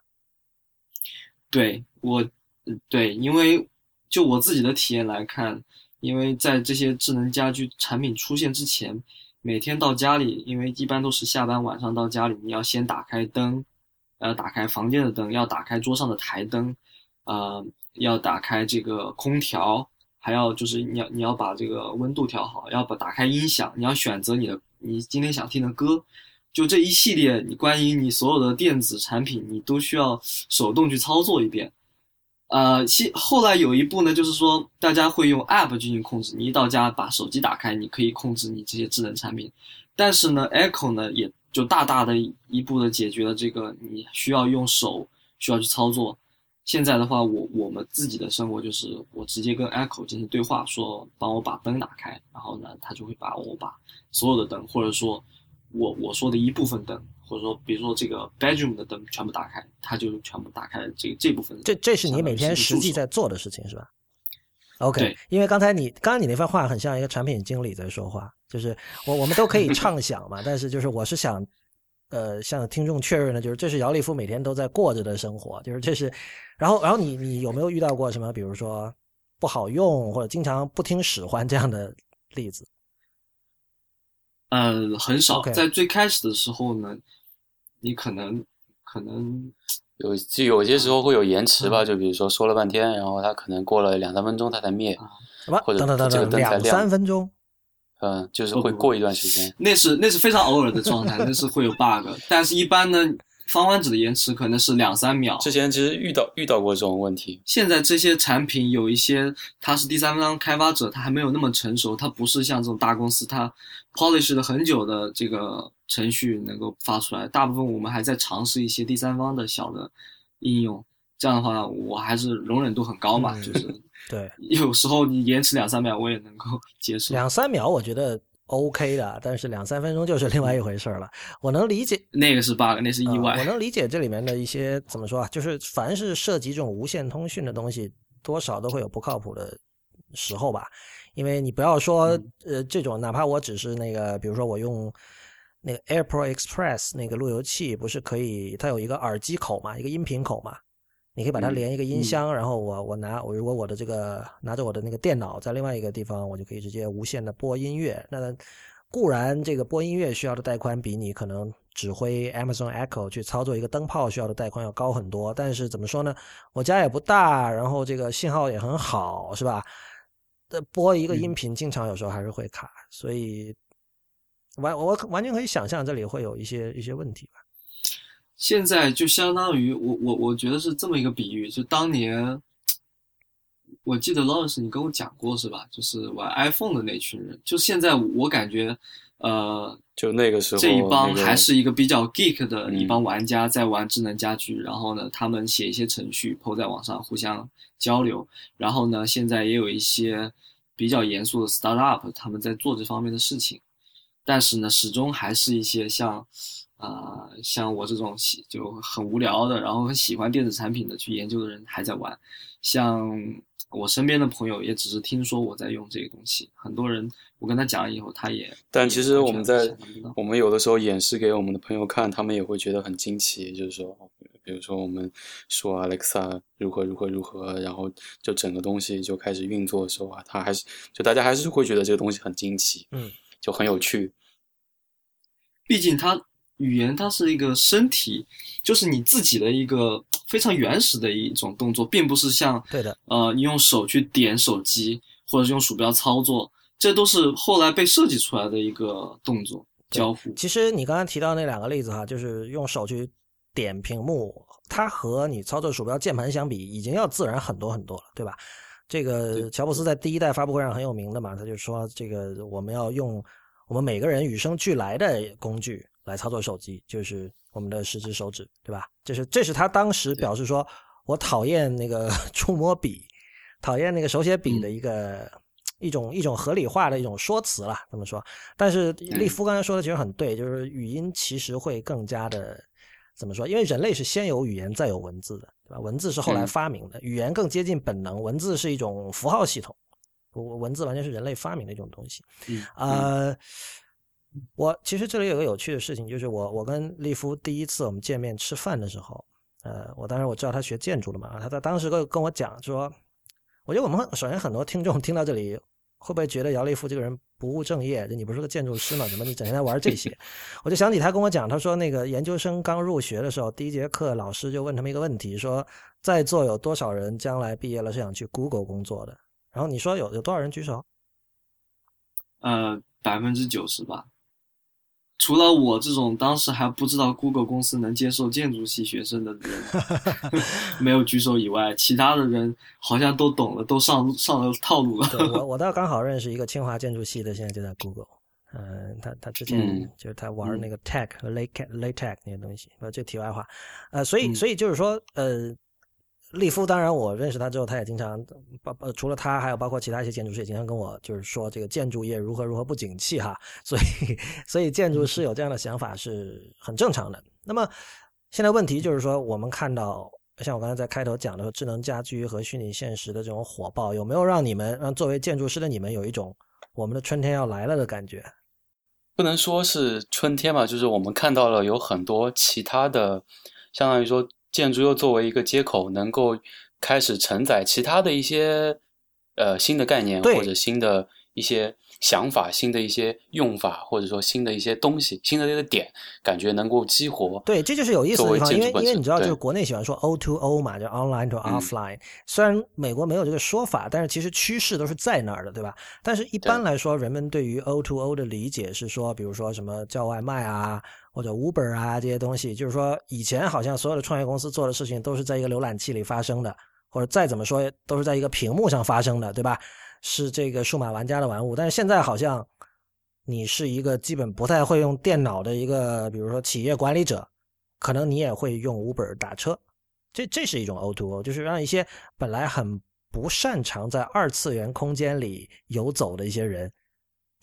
对我，嗯对，因为就我自己的体验来看，因为在这些智能家居产品出现之前，每天到家里，因为一般都是下班晚上到家里，你要先打开灯，呃，打开房间的灯，要打开桌上的台灯，呃，要打开这个空调，还要就是你要你要把这个温度调好，要把打开音响，你要选择你的你今天想听的歌。就这一系列，你关于你所有的电子产品，你都需要手动去操作一遍。呃，其后来有一步呢，就是说大家会用 App 进行控制。你一到家把手机打开，你可以控制你这些智能产品。但是呢，Echo 呢也就大大的一步的解决了这个你需要用手需要去操作。现在的话，我我们自己的生活就是我直接跟 Echo 进行对话，说帮我把灯打开，然后呢，它就会把我把所有的灯，或者说我我说的一部分灯，或者说比如说这个 bedroom 的灯全部打开，它就全部打开了这这部分。这这是你每天实际在做的事情，是吧？OK，因为刚才你刚才你那番话很像一个产品经理在说话，就是我我们都可以畅想嘛，但是就是我是想，呃，向听众确认的，就是这是姚立夫每天都在过着的生活，就是这是，然后然后你你有没有遇到过什么，比如说不好用或者经常不听使唤这样的例子？呃，很少在最开始的时候呢，你可能可能有就有些时候会有延迟吧，就比如说说了半天，然后它可能过了两三分钟它才灭，什么？或者等等等这个等，两灯才亮三分钟。嗯，就是会过一段时间。那是那是非常偶尔的状态，那是会有 bug，但是一般呢，方弯指的延迟可能是两三秒。之前其实遇到遇到过这种问题，现在这些产品有一些它是第三方开发者，它还没有那么成熟，它不是像这种大公司，它 polish 了很久的这个程序能够发出来。大部分我们还在尝试一些第三方的小的应用，这样的话我还是容忍度很高嘛，嗯就是对，有时候你延迟两三秒我也能够 接受。两三秒我觉得 OK 的，但是两三分钟就是另外一回事了。我能理解，那个是 bug，那是意外。呃我能理解这里面的一些怎么说啊，就是凡是涉及这种无线通讯的东西，多少都会有不靠谱的时候吧。因为你不要说、嗯呃这种，哪怕我只是那个，比如说我用那个 AirPort Express 那个路由器，不是可以它有一个耳机口嘛，一个音频口嘛，你可以把它嗯连一个音嗯箱，然后我我拿我如果我的这个拿着我的那个电脑在另外一个地方，我就可以直接无线的播音乐。那固然这个播音乐需要的带宽比你可能指挥 Amazon Echo 去操作一个灯泡需要的带宽要高很多，但是怎么说呢？我家也不大，然后这个信号也很好，是吧？呃，播一个音频经常有时候还是会卡，所以完我完全可以想象这里会有一些一些问题吧。现在就相当于我我我觉得是这么一个比喻，就当年我记得 Lawrence 你跟我讲过是吧？就是玩 iPhone 的那群人，就现在我感觉，呃，就那个时候这一帮还是一个比较 geek 的嗯一帮玩家在玩智能家居，然后呢，他们写一些程序抛在网上互相交流，然后呢，现在也有一些比较严肃的 startup 他们在做这方面的事情，但是呢，始终还是一些像，呃，像我这种喜就很无聊的，然后很喜欢电子产品的去研究的人还在玩。像我身边的朋友也只是听说我在用这个东西，很多人我跟他讲了以后，他也。但其实我们在我们有的时候演示给我们的朋友看，他们也会觉得很惊奇，就是说，比如说我们说 Alexa 如何如何如何，然后就整个东西就开始运作的时候啊，他还是就大家还是会觉得这个东西很惊奇，嗯，就很有趣。毕竟它语言它是一个身体，就是你自己的一个非常原始的一种动作，并不是像对的，呃，你用手去点手机，或者是用鼠标操作，这都是后来被设计出来的一个动作交互。其实你刚刚提到那两个例子哈，就是用手去点屏幕，它和你操作鼠标键盘相比，已经要自然很多很多了，对吧？这个乔布斯在第一代发布会上很有名的嘛，他就说这个我们要用。我们每个人与生俱来的工具来操作手机，就是我们的十只手指，对吧？这是这是他当时表示说，我讨厌那个 触摸笔，讨厌那个手写笔的一个一种一种合理化的一种说辞了，这么说。但是利夫刚才说的其实很对，就是语音其实会更加的怎么说？因为人类是先有语言再有文字的，对吧？文字是后来发明的，语言更接近本能，文字是一种符号系统。文文字完全是人类发明的一种东西，呃，我其实这里有个有趣的事情，就是我我跟利夫第一次我们见面吃饭的时候，呃，我当时我知道他学建筑的嘛，他他当时跟跟我讲说，我觉得我们首先很多听众听到这里会不会觉得姚利夫这个人不务正业？就你不是个建筑师吗？怎么你整天在玩这些？我就想起他跟我讲，他说那个研究生刚入学的时候，第一节课老师就问他们一个问题，说在座有多少人将来毕业了是想去 Google 工作的？然后你说有有多少人举手？呃，百分之九十吧。除了我这种当时还不知道 Google 公司能接受建筑系学生的人 没有举手以外，其他的人好像都懂了，都上上了套路了。我 我倒刚好认识一个清华建筑系的，现在就在 Google。嗯，他他之前就是他玩那个 Tech 和 Late Late 那些东西。呃，这题外话。呃，所以所以就是说，呃。利夫，当然我认识他之后，他也经常包呃，除了他，还有包括其他一些建筑师也经常跟我就是说这个建筑业如何如何不景气哈，所以所以建筑师有这样的想法是很正常的。那么现在问题就是说，我们看到像我刚才在开头讲的智能家居和虚拟现实的这种火爆，有没有让你们让作为建筑师的你们有一种我们的春天要来了的感觉？不能说是春天吧，就是我们看到了有很多其他的，相当于说。建筑又作为一个接口，能够开始承载其他的一些呃新的概念或者新的一些想法、新的一些用法，或者说新的一些东西、新的这个点，感觉能够激活。对，这就是有意思的地方，因为因为你知道，就是国内喜欢说 O to O 嘛，就 Online to Offline。虽然美国没有这个说法，但是其实趋势都是在那儿的，对吧？但是一般来说，人们对于 O to O 的理解是说，比如说什么叫外卖啊。或者 Uber 啊这些东西，就是说以前好像所有的创业公司做的事情都是在一个浏览器里发生的，或者再怎么说都是在一个屏幕上发生的，对吧？是这个数码玩家的玩物。但是现在好像你是一个基本不太会用电脑的一个，比如说企业管理者，可能你也会用 Uber 打车。这这是一种 O2O，就是让一些本来很不擅长在二次元空间里游走的一些人。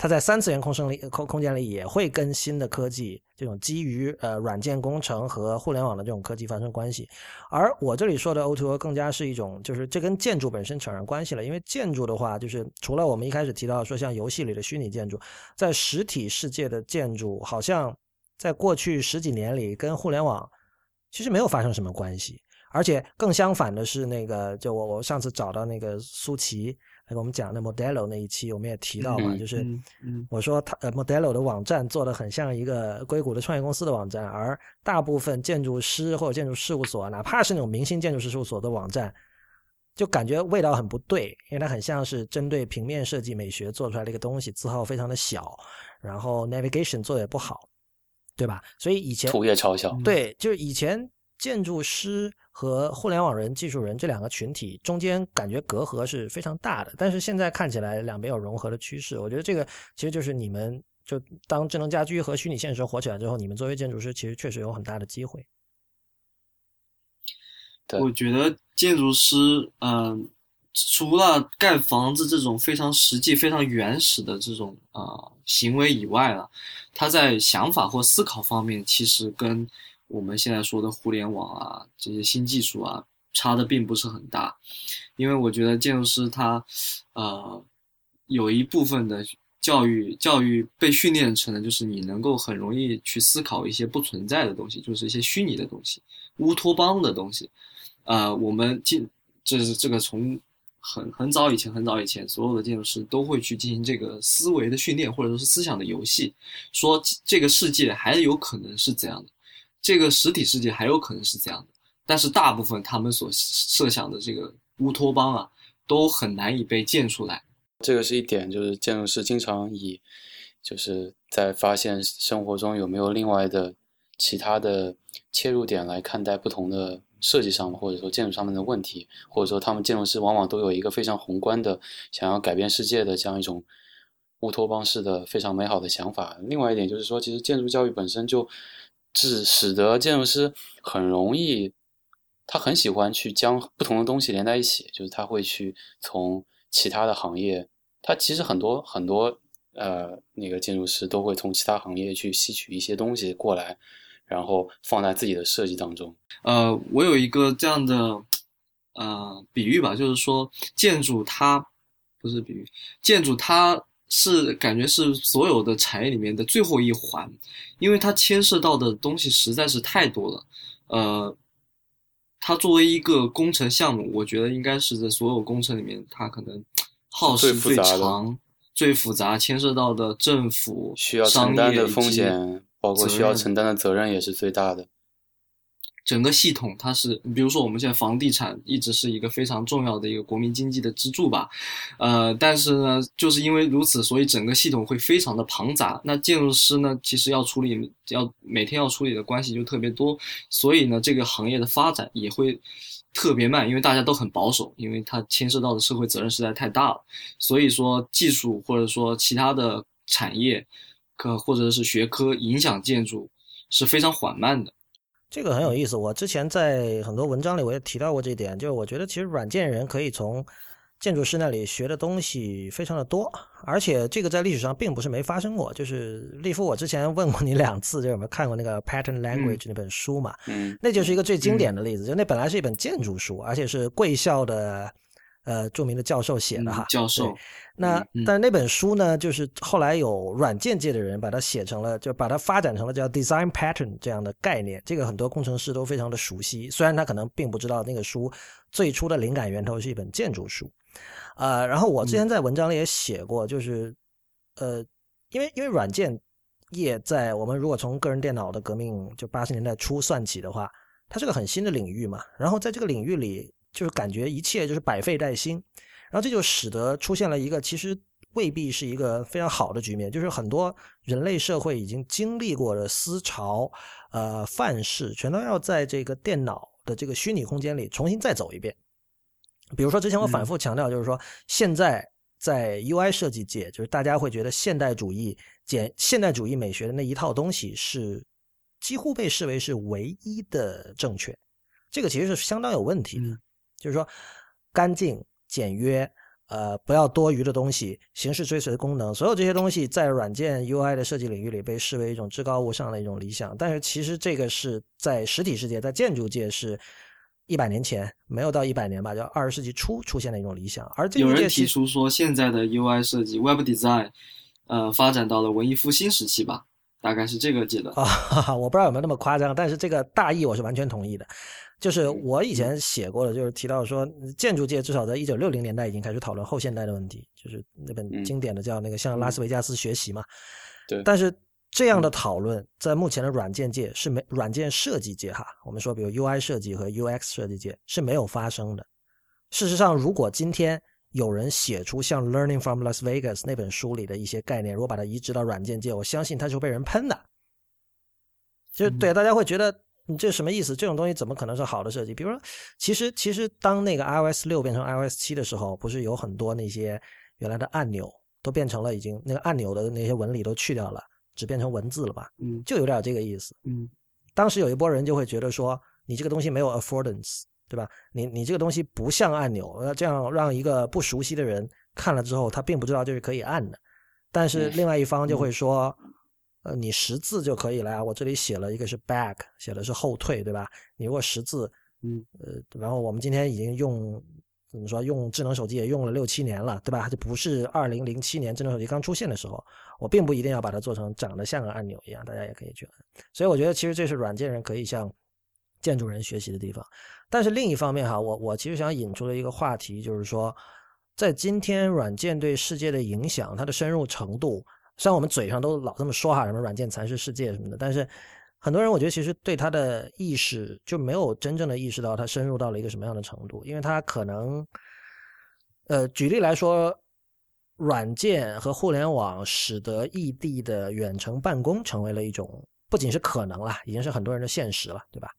它在三次元空生里空空间里也会跟新的科技，这种基于呃软件工程和互联网的这种科技发生关系。而我这里说的 O2O 更加是一种，就是这跟建筑本身扯上关系了。因为建筑的话，就是除了我们一开始提到说像游戏里的虚拟建筑，在实体世界的建筑，好像在过去十几年里跟互联网其实没有发生什么关系。而且更相反的是，那个就我我上次找到那个苏琪。那个我们讲的 Modelo 那一期，我们也提到嘛，就是我说他呃 Modelo 的网站做的很像一个硅谷的创业公司的网站，而大部分建筑师或者建筑事务所，哪怕是那种明星建筑师事务所的网站，就感觉味道很不对，因为它很像是针对平面设计美学做出来的一个东西，字号非常的小，然后 navigation 做的也不好，对吧？所以以前图也超小，对，就是以前建筑师。和互联网人、技术人这两个群体中间感觉隔阂是非常大的，但是现在看起来两边有融合的趋势。我觉得这个其实就是你们就当智能家居和虚拟现实火起来之后，你们作为建筑师其实确实有很大的机会。对，我觉得建筑师，嗯，除了盖房子这种非常实际、非常原始的这种呃行为以外了，他在想法或思考方面，其实跟我们现在说的互联网啊这些新技术啊差的并不是很大。因为我觉得建筑师他，呃，有一部分的教育教育被训练成的就是你能够很容易去思考一些不存在的东西，就是一些虚拟的东西、乌托邦的东西。呃，我们进这是这个从。很很早以前，很早以前，所有的建筑师都会去进行这个思维的训练，或者说是思想的游戏，说这个世界还有可能是怎样的，这个实体世界还有可能是这样的。但是大部分他们所设想的这个乌托邦啊，都很难以被建出来。这个是一点，就是建筑师经常以就是在发现生活中有没有另外的其他的切入点来看待不同的。设计上或者说建筑上面的问题，或者说他们建筑师往往都有一个非常宏观的想要改变世界的这样一种乌托邦式的非常美好的想法。另外一点就是说，其实建筑教育本身就致使得建筑师很容易，他很喜欢去将不同的东西连在一起，就是他会去从其他的行业，他其实很多很多呃那个建筑师都会从其他行业去吸取一些东西过来。然后放在自己的设计当中。呃，我有一个这样的呃比喻吧，就是说建筑它不是比喻，建筑它是感觉是所有的产业里面的最后一环，因为它牵涉到的东西实在是太多了。呃，它作为一个工程项目，我觉得应该是在所有工程里面，它可能耗时最长、最复杂，牵涉到的政府需要承担的风险。包括需要承担的责任也是最大的。整个系统它是，比如说我们现在房地产一直是一个非常重要的一个国民经济的支柱吧，呃，但是呢，就是因为如此，所以整个系统会非常的庞杂。那建筑师呢，其实要处理要每天要处理的关系就特别多，所以呢，这个行业的发展也会特别慢，因为大家都很保守，因为它牵涉到的社会责任实在太大了。所以说，技术或者说其他的产业。科或者是学科影响建筑是非常缓慢的，这个很有意思。我之前在很多文章里我也提到过这一点，就是我觉得其实软件人可以从建筑师那里学的东西非常的多，而且这个在历史上并不是没发生过。就是利夫，我之前问过你两次，就有没有看过那个《Pattern Language》那本书嘛？嗯，那就是一个最经典的例子，就那本来是一本建筑书，而且是贵校的。呃，著名的教授写的哈，教授。那但是那本书呢，就是后来有软件界的人把它写成了，就把它发展成了叫 design pattern 这样的概念。这个很多工程师都非常的熟悉，虽然他可能并不知道那个书最初的灵感源头是一本建筑书。呃，然后我之前在文章里也写过，就是呃，因为因为软件业在我们如果从个人电脑的革命就八十年代初算起的话，它是个很新的领域嘛。然后在这个领域里。就是感觉一切就是百废待兴，然后这就使得出现了一个其实未必是一个非常好的局面，就是很多人类社会已经经历过的思潮、呃范式，全都要在这个电脑的这个虚拟空间里重新再走一遍。比如说之前我反复强调，就是说现在在 UI 设计界，就是大家会觉得现代主义、简现代主义美学的那一套东西是几乎被视为是唯一的正确，这个其实是相当有问题的。就是说，干净、简约，呃，不要多余的东西，形式追随的功能，所有这些东西在软件 UI 的设计领域里被视为一种至高无上的一种理想。但是其实这个是在实体世界，在建筑界是一百年前没有到一百年吧，就二十世纪初出现的一种理想。而有人提出说，现在的 UI 设计 Web Design，呃，发展到了文艺复兴时期吧，大概是这个阶段。啊，我不知道有没有那么夸张，但是这个大意我是完全同意的。就是我以前写过的，就是提到说，建筑界至少在一九六零年代已经开始讨论后现代的问题，就是那本经典的叫那个向拉斯维加斯学习嘛。对。但是这样的讨论在目前的软件界是没软件设计界哈，我们说比如 UI 设计和 UX 设计界是没有发生的。事实上，如果今天有人写出像《Learning from Las Vegas》那本书里的一些概念，如果把它移植到软件界，我相信它是会被人喷的。就是对大家会觉得。你这什么意思？这种东西怎么可能是好的设计？比如说，其实其实当那个 iOS 六变成 iOS 七的时候，不是有很多那些原来的按钮都变成了已经那个按钮的那些纹理都去掉了，只变成文字了吧？嗯，就有点这个意思。嗯，当时有一波人就会觉得说，你这个东西没有 affordance，对吧？你你这个东西不像按钮，这样让一个不熟悉的人看了之后，他并不知道这是可以按的。但是另外一方就会说，呃，你识字就可以了呀。我这里写了一个是 back，写的是后退，对吧？你如果识字，嗯，呃，然后我们今天已经用怎么说，用智能手机也用了六七年了，对吧？就不是二零零七年智能手机刚出现的时候，我并不一定要把它做成长得像个按钮一样，大家也可以去按。所以我觉得其实这是软件人可以向建筑人学习的地方。但是另一方面哈，我我其实想引出的一个话题就是说。在今天，软件对世界的影响，它的深入程度，虽然我们嘴上都老这么说哈，什么软件蚕食世界什么的，但是很多人我觉得其实对它的意识就没有真正的意识到它深入到了一个什么样的程度，因为它可能，呃，举例来说，软件和互联网使得异地的远程办公成为了一种不仅是可能了，已经是很多人的现实了，对吧？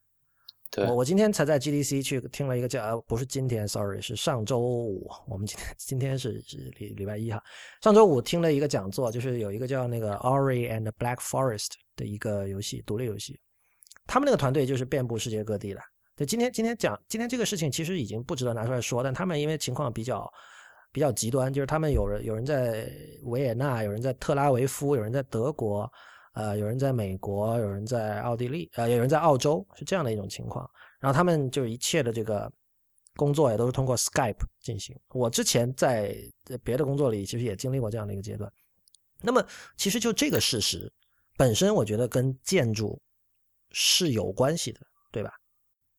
我我今天才在 GDC 去听了一个叫不是今天，sorry，是上周五。我们今天今天是是礼礼拜一哈。上周五听了一个讲座，就是有一个叫那个 Ori and Black Forest 的一个游戏，独立游戏。他们那个团队就是遍布世界各地的。就今天今天讲今天这个事情，其实已经不值得拿出来说。但他们因为情况比较比较极端，就是他们有人有人在维也纳，有人在特拉维夫，有人在德国。呃，有人在美国，有人在奥地利，呃，有人在澳洲，是这样的一种情况。然后他们就一切的这个工作也都是通过 Skype 进行。我之前在别的工作里其实也经历过这样的一个阶段。那么，其实就这个事实本身，我觉得跟建筑是有关系的，对吧？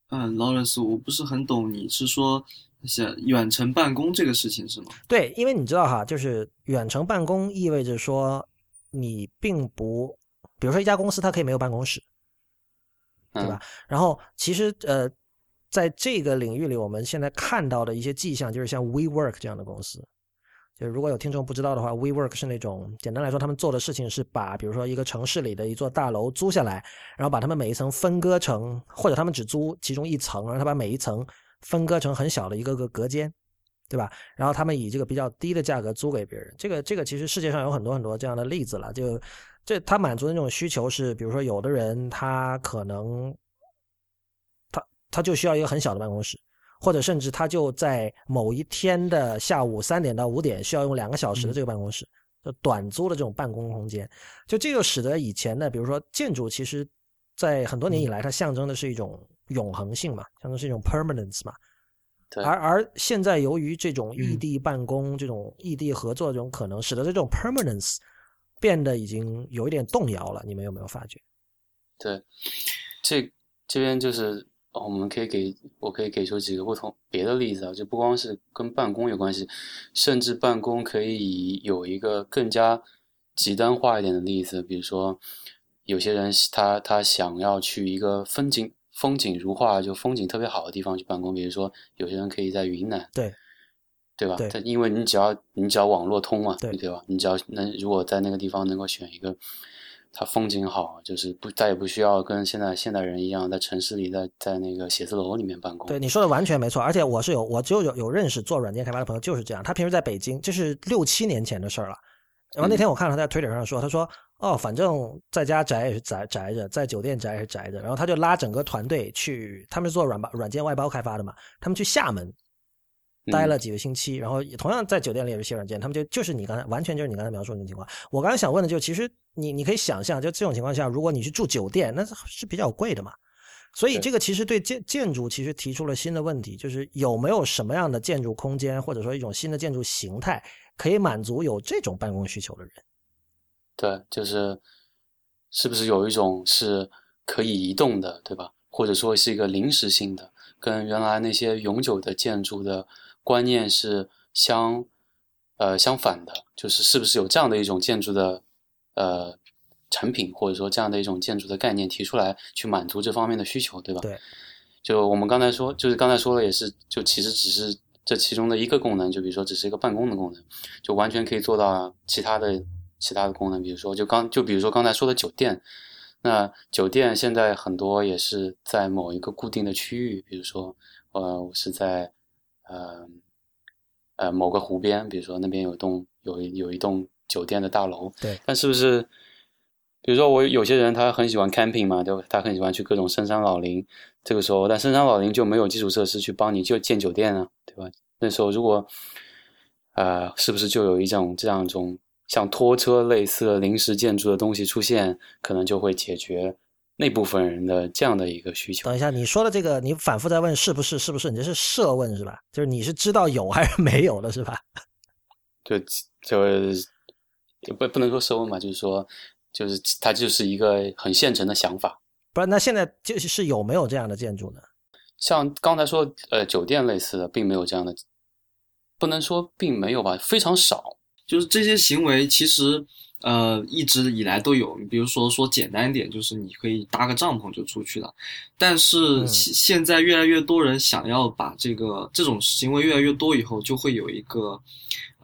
嗯，劳伦斯，我不是很懂，你是说想远程办公这个事情是吗？对，因为你知道哈，就是远程办公意味着说你并不。比如说一家公司，它可以没有办公室，对吧？然后其实呃，在这个领域里，我们现在看到的一些迹象，就是像 WeWork 这样的公司。就是如果有听众不知道的话，WeWork 是那种简单来说，他们做的事情是把比如说一个城市里的一座大楼租下来，然后把他们每一层分割成，或者他们只租其中一层，然后他把每一层分割成很小的一个个隔间，对吧？然后他们以这个比较低的价格租给别人。这个这个其实世界上有很多很多这样的例子了，就。这他满足的那种需求是，比如说有的人他可能，他他就需要一个很小的办公室，或者甚至他就在某一天的下午三点到五点需要用两个小时的这个办公室，就短租的这种办公空间，就这就使得以前的，比如说建筑，其实，在很多年以来，它象征的是一种永恒性嘛，象征是一种 permanence 嘛，对。而而现在由于这种异地办公、这种异地合作这种可能，使得这种 permanence。变得已经有一点动摇了，你们有没有发觉？对，这这边就是我们可以给我可以给出几个不同别的例子啊，就不光是跟办公有关系，甚至办公可以有一个更加极端化一点的例子，比如说有些人他他想要去一个风景风景如画就风景特别好的地方去办公，比如说有些人可以在云南。对。对吧？对，因为你只要你只要网络通嘛，对对吧？你只要能如果在那个地方能够选一个，它风景好，就是不再也不需要跟现在现代人一样在城市里在在那个写字楼里面办公。对你说的完全没错，而且我是有我就有有认识做软件开发的朋友就是这样，他平时在北京，这是六七年前的事儿了。然后那天我看到他在推特上说，他说哦，反正在家宅也是宅宅着，在酒店宅也是宅着，然后他就拉整个团队去，他们是做软包软件外包开发的嘛，他们去厦门。待了几个星期，然后同样在酒店里也是写软件，他们就就是你刚才完全就是你刚才描述那种情况。我刚才想问的就是其实你你可以想象，就这种情况下，如果你去住酒店，那是比较贵的嘛。所以这个其实对建建筑其实提出了新的问题，就是有没有什么样的建筑空间，或者说一种新的建筑形态，可以满足有这种办公需求的人？对，就是是不是有一种是可以移动的，对吧？或者说是一个临时性的，跟原来那些永久的建筑的。观念是相，呃相反的，就是是不是有这样的一种建筑的，呃产品，或者说这样的一种建筑的概念提出来，去满足这方面的需求，对吧？对。就我们刚才说，就是刚才说了也是，就其实只是这其中的一个功能，就比如说只是一个办公的功能，就完全可以做到其他的其他的功能，比如说就刚就比如说刚才说的酒店，那酒店现在很多也是在某一个固定的区域，比如说呃我是在。呃，呃，某个湖边，比如说那边有栋有有一栋酒店的大楼，对，但是不是比如说我有些人他很喜欢 camping 嘛，对吧？他很喜欢去各种深山老林，这个时候，但深山老林就没有基础设施去帮你就建酒店啊，对吧？那时候如果，呃，是不是就有一种这样一种像拖车类似的临时建筑的东西出现，可能就会解决那部分人的这样的一个需求？等一下，你说的这个，你反复在问是不是？是不是？你这是设问是吧？就是你是知道有还是没有的是吧？就就不不能说设问嘛，就是说。就是它就是一个很现成的想法，不是？那现在就是有没有这样的建筑呢？像刚才说，呃，酒店类似的，并没有这样的，不能说并没有吧，非常少。就是这些行为其实，呃，一直以来都有。你比如说说简单一点，就是你可以搭个帐篷就出去了。但是现现在越来越多人想要把这个这种行为越来越多以后，就会有一个。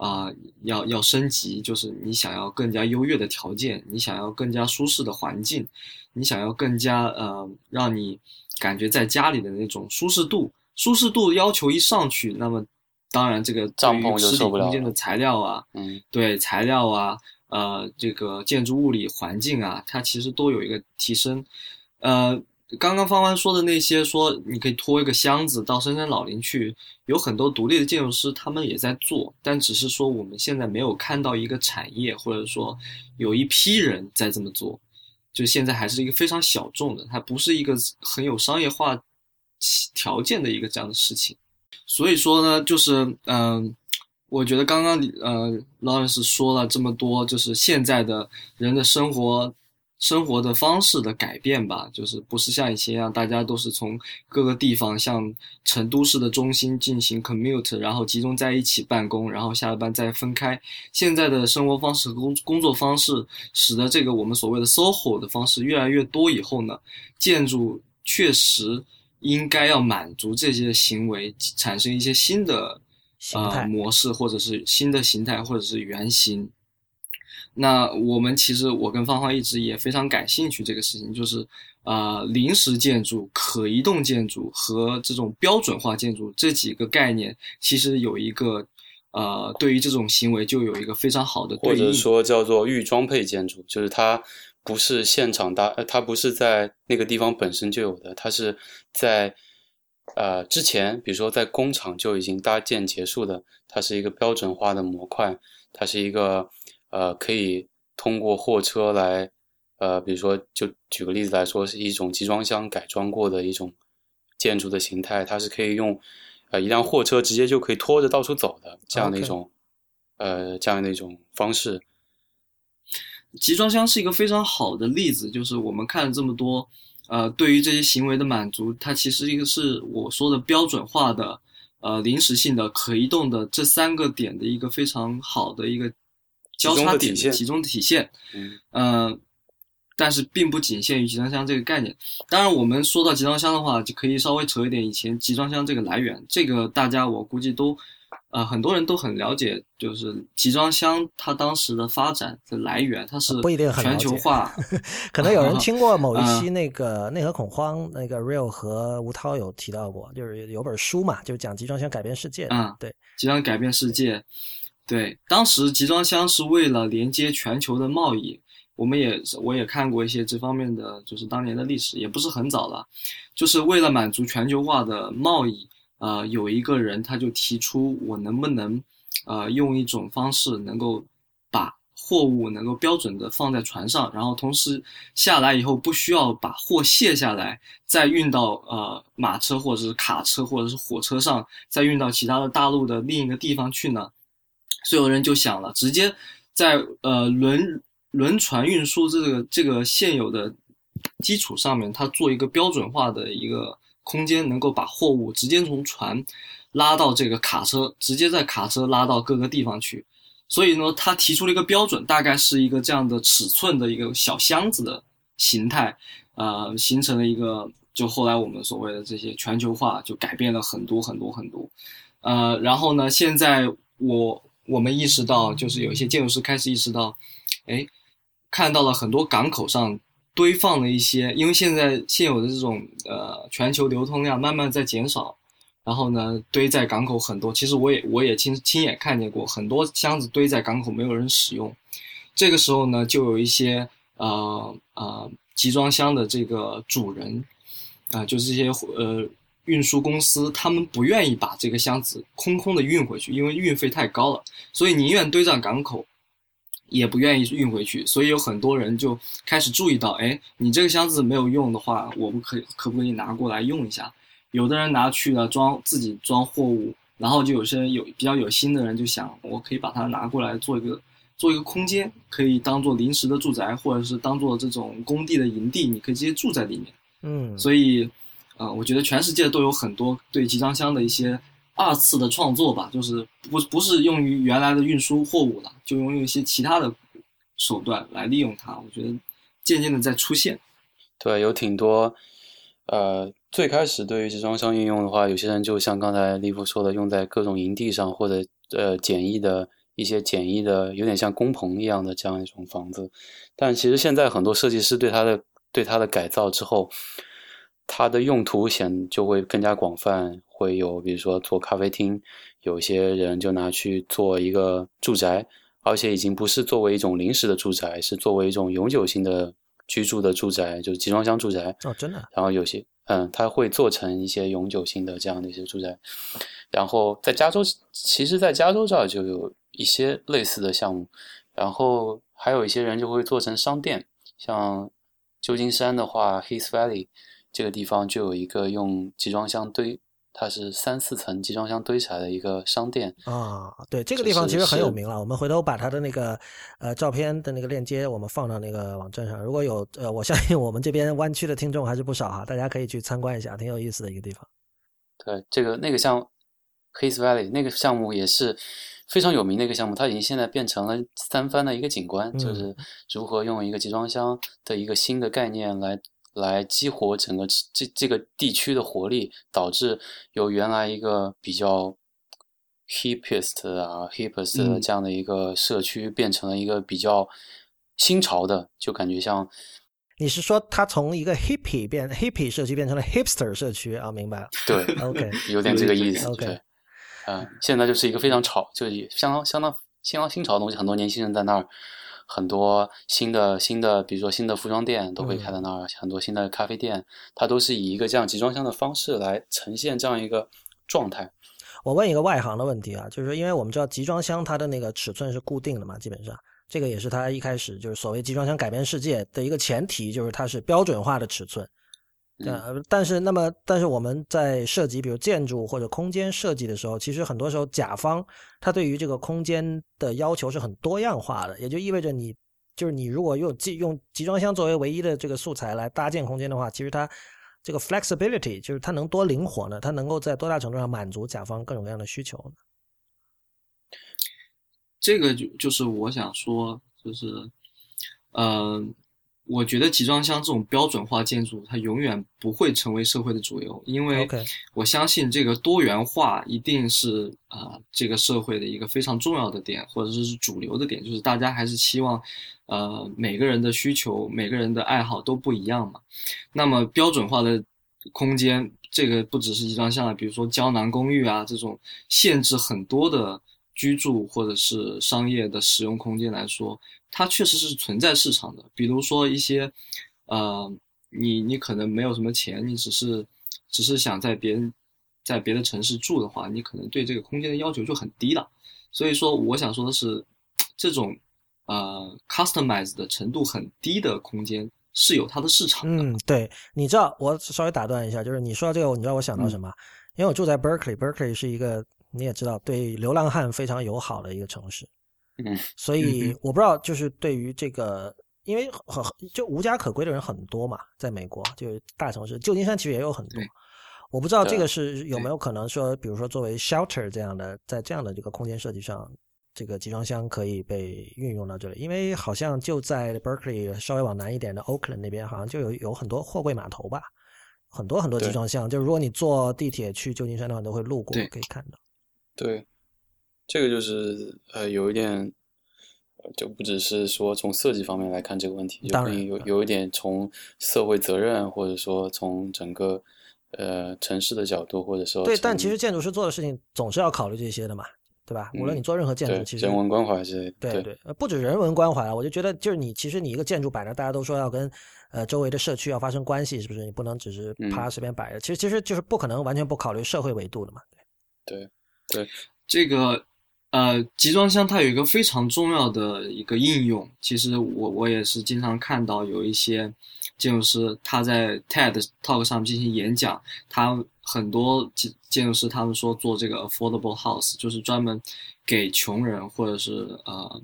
啊，要要升级，就是你想要更加优越的条件，你想要更加舒适的环境，你想要更加呃，让你感觉在家里的那种舒适度。舒适度要求一上去，那么当然这个帐篷实体空间的材料啊，嗯，对材料啊，呃，这个建筑物理环境啊，它其实都有一个提升，呃。刚刚方方说的那些，说你可以拖一个箱子到深山老林去，有很多独立的建筑师，他们也在做，但只是说我们现在没有看到一个产业，或者说有一批人在这么做，就现在还是一个非常小众的，它不是一个很有商业化条件的一个这样的事情。所以说呢，就是嗯，我觉得刚刚呃劳伦斯说了这么多，就是现在的人的生活。生活的方式的改变吧，就是不是像以前一样，大家都是从各个地方，像成都市的中心进行 commute，然后集中在一起办公，然后下了班再分开。现在的生活方式和工工作方式，使得这个我们所谓的 soho 的方式越来越多以后呢，建筑确实应该要满足这些行为，产生一些新的呃模式，或者是新的形态，或者是原型。那我们其实，我跟芳芳一直也非常感兴趣这个事情，就是，呃，临时建筑、可移动建筑和这种标准化建筑这几个概念，其实有一个，呃，对于这种行为就有一个非常好的对应。或者说叫做预装配建筑，就是它不是现场搭，它不是在那个地方本身就有的，它是在，呃，之前，比如说在工厂就已经搭建结束的，它是一个标准化的模块，它是一个。呃，可以通过货车来，呃，比如说，就举个例子来说，是一种集装箱改装过的一种建筑的形态，它是可以用，呃，一辆货车直接就可以拖着到处走的这样的一种，呃，这样的一种方式。集装箱是一个非常好的例子，就是我们看了这么多，呃，对于这些行为的满足，它其实一个是我说的标准化的，呃，临时性的、可移动的这三个点的一个非常好的一个。交叉点的集中体现，嗯，但是并不仅限于集装箱这个概念。当然，我们说到集装箱的话，就可以稍微扯一点以前集装箱这个来源。这个大家我估计都，呃，很多人都很了解，就是集装箱它当时的发展的来源，它是不一定很全球化。可能有人听过某一期那个内核恐慌，那个 Real 和吴涛有提到过，就是有本书嘛，就是讲集装箱改变世界。嗯，对，集装箱改变世界。对，当时集装箱是为了连接全球的贸易，我们也我也看过一些这方面的，就是当年的历史，也不是很早了，就是为了满足全球化的贸易，呃，有一个人他就提出，我能不能，呃，用一种方式能够把货物能够标准的放在船上，然后同时下来以后不需要把货卸下来，再运到呃马车或者是卡车或者是火车上，再运到其他的大陆的另一个地方去呢？所有人就想了，直接在呃轮轮船运输这个这个现有的基础上面，它做一个标准化的一个空间，能够把货物直接从船拉到这个卡车，直接在卡车拉到各个地方去。所以呢，他提出了一个标准，大概是一个这样的尺寸的一个小箱子的形态，呃，形成了一个就后来我们所谓的这些全球化，就改变了很多很多很多。呃，然后呢，现在我。我们意识到，就是有一些建筑师开始意识到，哎，看到了很多港口上堆放了一些，因为现在现有的这种呃全球流通量慢慢在减少，然后呢堆在港口很多，其实我也我也亲亲眼看见过很多箱子堆在港口没有人使用，这个时候呢就有一些呃呃集装箱的这个主人啊、就是这些呃运输公司，他们不愿意把这个箱子空空的运回去，因为运费太高了，所以宁愿堆在港口。也不愿意运回去，所以有很多人就开始注意到，哎，你这个箱子没有用的话，我们可以可不可以拿过来用一下？有的人拿去了装自己装货物，然后就有些人有比较有心的人就想，我可以把它拿过来做一个做一个空间，可以当做临时的住宅，或者是当做这种工地的营地，你可以直接住在里面。嗯，所以，呃，我觉得全世界都有很多对集装箱的一些二次的创作吧，就是不不是用于原来的运输货物了，就用一些其他的手段来利用它。我觉得渐渐的在出现。对，有挺多，呃，最开始对于集装箱运用的话，有些人就像刚才利夫说的，用在各种营地上或者呃简易的一些简易的，有点像工棚一样的这样一种房子。但其实现在很多设计师对它的对它的改造之后，它的用途显就会更加广泛，会有比如说做咖啡厅，有些人就拿去做一个住宅，而且已经不是作为一种临时的住宅，是作为一种永久性的居住的住宅，就是集装箱住宅。哦，真的，然后有些嗯，它会做成一些永久性的这样的一些住宅。然后在加州，其实，在加州这儿就有一些类似的项目。然后还有一些人就会做成商店，像旧金山的话，Heath Valley 这个地方就有一个用集装箱堆，它是三四层集装箱堆起来的一个商店。啊，对，这个地方其实很有名了。我们回头把它的那个呃照片的那个链接，我们放到那个网站上。如果有呃，我相信我们这边湾区的听众还是不少哈，大家可以去参观一下，挺有意思的一个地方。对，这个那个项 Heath Valley 那个项目也是非常有名的一个项目，它已经现在变成了三番的一个景观，就嗯是如何用一个集装箱的一个新的概念来来激活整个这这个地区的活力，导致由原来一个比较 hippest 啊嗯这样的一个社区，变成了一个比较新潮的，就感觉像你是说它从一个 hippie 变 hippie 社区变成了 hipster 社区啊？明白了。对 OK，有点这个意思。OK 对，嗯、现在就是一个非常潮，就是相当相当相当新潮的东西，很多年轻人在那儿，很多新的新的，比如说新的服装店都会开在那儿，很多新的咖啡店，它都是以一个这样集装箱的方式来呈现这样一个状态。我问一个外行的问题啊，就是因为我们知道集装箱它的那个尺寸是固定的嘛，基本上这个也是它一开始就是所谓集装箱改变世界的一个前提，就是它是标准化的尺寸。嗯呃，但是那么，但是我们在设计比如建筑或者空间设计的时候，其实很多时候甲方他对于这个空间的要求是很多样化的，也就意味着你就是你如果用集用集装箱作为唯一的这个素材来搭建空间的话，其实它这个 flexibility 就是它能多灵活呢？它能够在多大程度上满足甲方各种各样的需求呢？这个就就是我想说，就是，呃，我觉得集装箱这种标准化建筑，它永远不会成为社会的主流，因为我相信这个多元化一定是啊、这个社会的一个非常重要的点，或者说是主流的点，就是大家还是希望，呃，每个人的需求、每个人的爱好都不一样嘛。那么标准化的空间，这个不只是集装箱啊，比如说胶囊公寓啊这种限制很多的居住或者是商业的使用空间来说，它确实是存在市场的。比如说一些，呃，你你可能没有什么钱，你只是只是想在别人在别的城市住的话，你可能对这个空间的要求就很低了。所以说，我想说的是，这种呃 customize 的程度很低的空间是有它的市场的。嗯，对，你知道，我稍微打断一下，就是你说到这个，你知道我想到什么？因为我住在 Berkeley，Berkeley 是一个你也知道对流浪汉非常友好的一个城市，嗯，所以我不知道，就是对于这个，因为很就无家可归的人很多嘛，在美国就是大城市，旧金山其实也有很多。我不知道这个是有没有。可能说，比如说作为 shelter 这样的，在这样的这个空间设计上，这个集装箱可以被运用到这里，因为好像就在 Berkeley 稍微往南一点的 Oakland 那边，好像就有有很多货柜码头吧，很多很多集装箱，就是如果你坐地铁去旧金山的话，都会路过，可以看到。对，这个就是呃有一点，呃就不只是说从设计方面来看这个问题，当然有有一点从社会责任，或者说从整个呃城市的角度，或者说对，但其实建筑师做的事情总是要考虑这些的嘛。对吧？无论你做任何建筑，对其实人文关怀之类的，对对，呃不止人文关怀啊，我就觉得就是你其实你一个建筑摆着，大家都说要跟呃周围的社区要发生关系，是不是？你不能只是嗯啪随便摆着，其实其实就是不可能完全不考虑社会维度的嘛。对对对这个呃，集装箱它有一个非常重要的一个应用，其实我我也是经常看到有一些建筑师他在 TED Talk 上进行演讲，他很多建建筑师他们说做这个 affordable house，就是专门给穷人或者是呃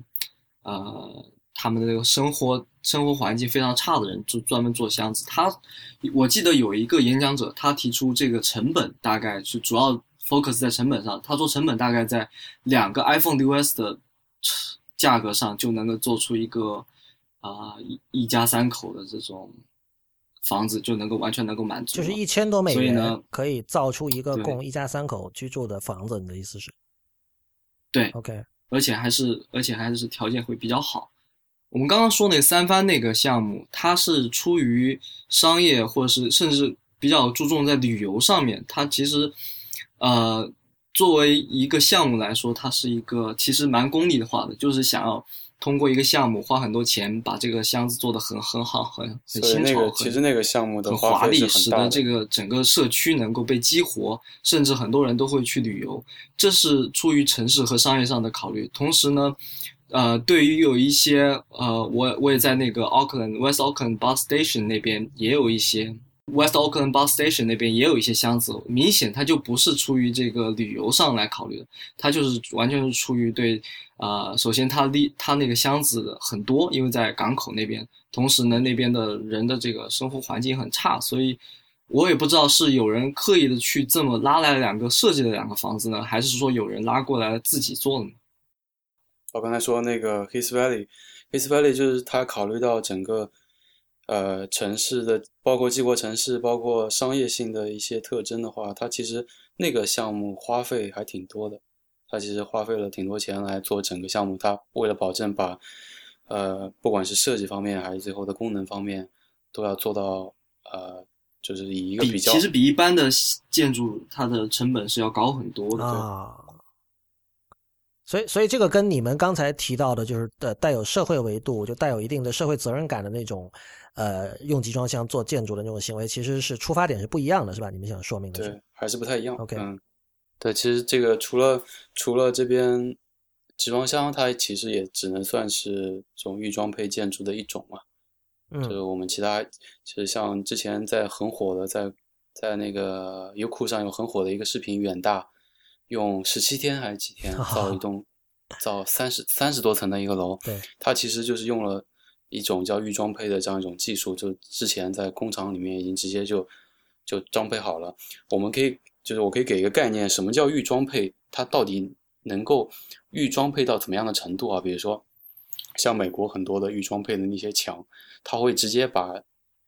呃他们的这个生活生活环境非常差的人，就专门做箱子。他我记得有一个演讲者，他提出这个成本大概是主要 focus 在成本上，他说成本大概在两个 iPhone 6s 的价格上就能够做出一个啊、一一家三口的这种房子，就能够完全能够满足。就是一千多美元所以呢可以造出一个供一家三口居住的房子，你的意思是对，？OK，而且还是而且还是条件会比较好。我们刚刚说那个三番那个项目，它是出于商业或者是甚至比较注重在旅游上面，它其实呃作为一个项目来说，它是一个其实蛮功利化的，就是想要通过一个项目花很多钱把这个箱子做得很很好，很很新潮，很其实那个项目的很华丽。使得这个整个社区能够被激活，甚至很多人都会去旅游。这是出于城市和商业上的考虑。同时呢，呃，对于有一些呃，我我也在那个 Auckland West Auckland Bus Station 那边也有一些 West Oakland Bus Station 那边也有一些箱子，明显它就不是出于这个旅游上来考虑的，它就是完全是出于对、呃首先它离它那个箱子很多，因为在港口那边，同时呢那边的人的这个生活环境很差，所以我也不知道是有人刻意的去这么拉来了两个设计的两个房子呢，还是说有人拉过来自己做的呢？我刚才说那个 His Valley，His Valley 就是他考虑到整个呃城市的，包括济国城市，包括商业性的一些特征的话，它其实那个项目花费还挺多的。它其实花费了挺多钱来做整个项目，它为了保证把呃不管是设计方面还是最后的功能方面都要做到呃就是以一个比比较其实比一般的建筑它的成本是要高很多的。啊。所以，所以这个跟你们刚才提到的，就是呃带有社会维度，就带有一定的社会责任感的那种，呃，用集装箱做建筑的那种行为，其实是出发点是不一样的，是吧？你们想说明的是对，还是不太一样。OK 嗯，对，其实这个除了除了这边集装箱，它其实也只能算是这种预装配建筑的一种嘛。就是嗯我们其他，其实像之前在很火的，在在那个优酷上有很火的一个视频，远大用十七天还是几天 造一栋造三十三十多层的一个楼，对，它其实就是用了一种叫预装配的这样一种技术，就之前在工厂里面已经直接就就装配好了。我们可以就是我可以给一个概念，什么叫预装配？它到底能够预装配到怎么样的程度啊？比如说像美国很多的预装配的那些墙，它会直接把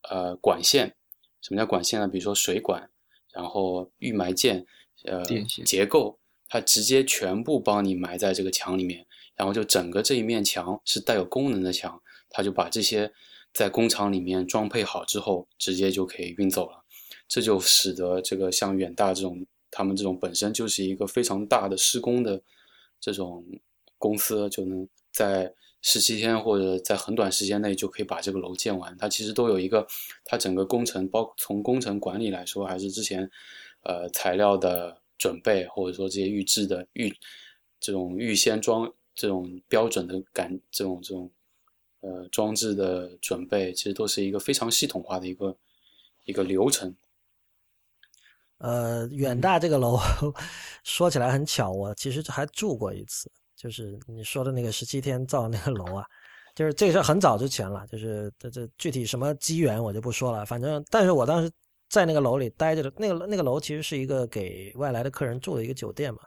呃管线，什么叫管线呢？比如说水管，然后预埋件，呃结构，它直接全部帮你埋在这个墙里面，然后就整个这一面墙是带有功能的墙，它就把这些在工厂里面装配好之后，直接就可以运走了。这就使得这个像远大这种，他们这种本身就是一个非常大的施工的这种公司，就能在十七天或者在很短时间内就可以把这个楼建完。它其实都有一个，它整个工程，包从工程管理来说，还是之前呃材料的准备，或者说这些预制的预这种预先装这种标准的感这种这种呃装置的准备，其实都是一个非常系统化的一个一个流程。呃，远大这个楼 说起来很巧，我其实还住过一次，就是你说的那个十七天造那个楼啊，就是这个是很早之前了，就是这这具体什么机缘我就不说了，反正但是我当时在那个楼里待着的，那个那个楼其实是一个给外来的客人住的一个酒店嘛，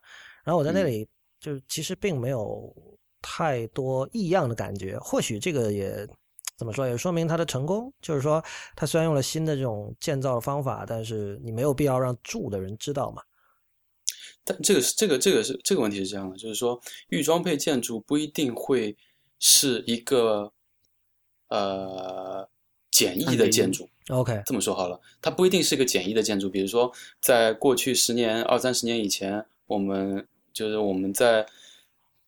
然后我在那嗯里就其实并没有太多异样的感觉，或许这个也。怎么说也说明它的成功，就是说它虽然用了新的这种建造的方法，但是你没有必要让住的人知道嘛。但这个是这个这个是这个问题是这样的，就是说预装配建筑不一定会是一个呃简易的建筑。OK，这么说好了，它不一定是一个简易的建筑。比如说，在过去十年、二三十年以前，我们就是我们在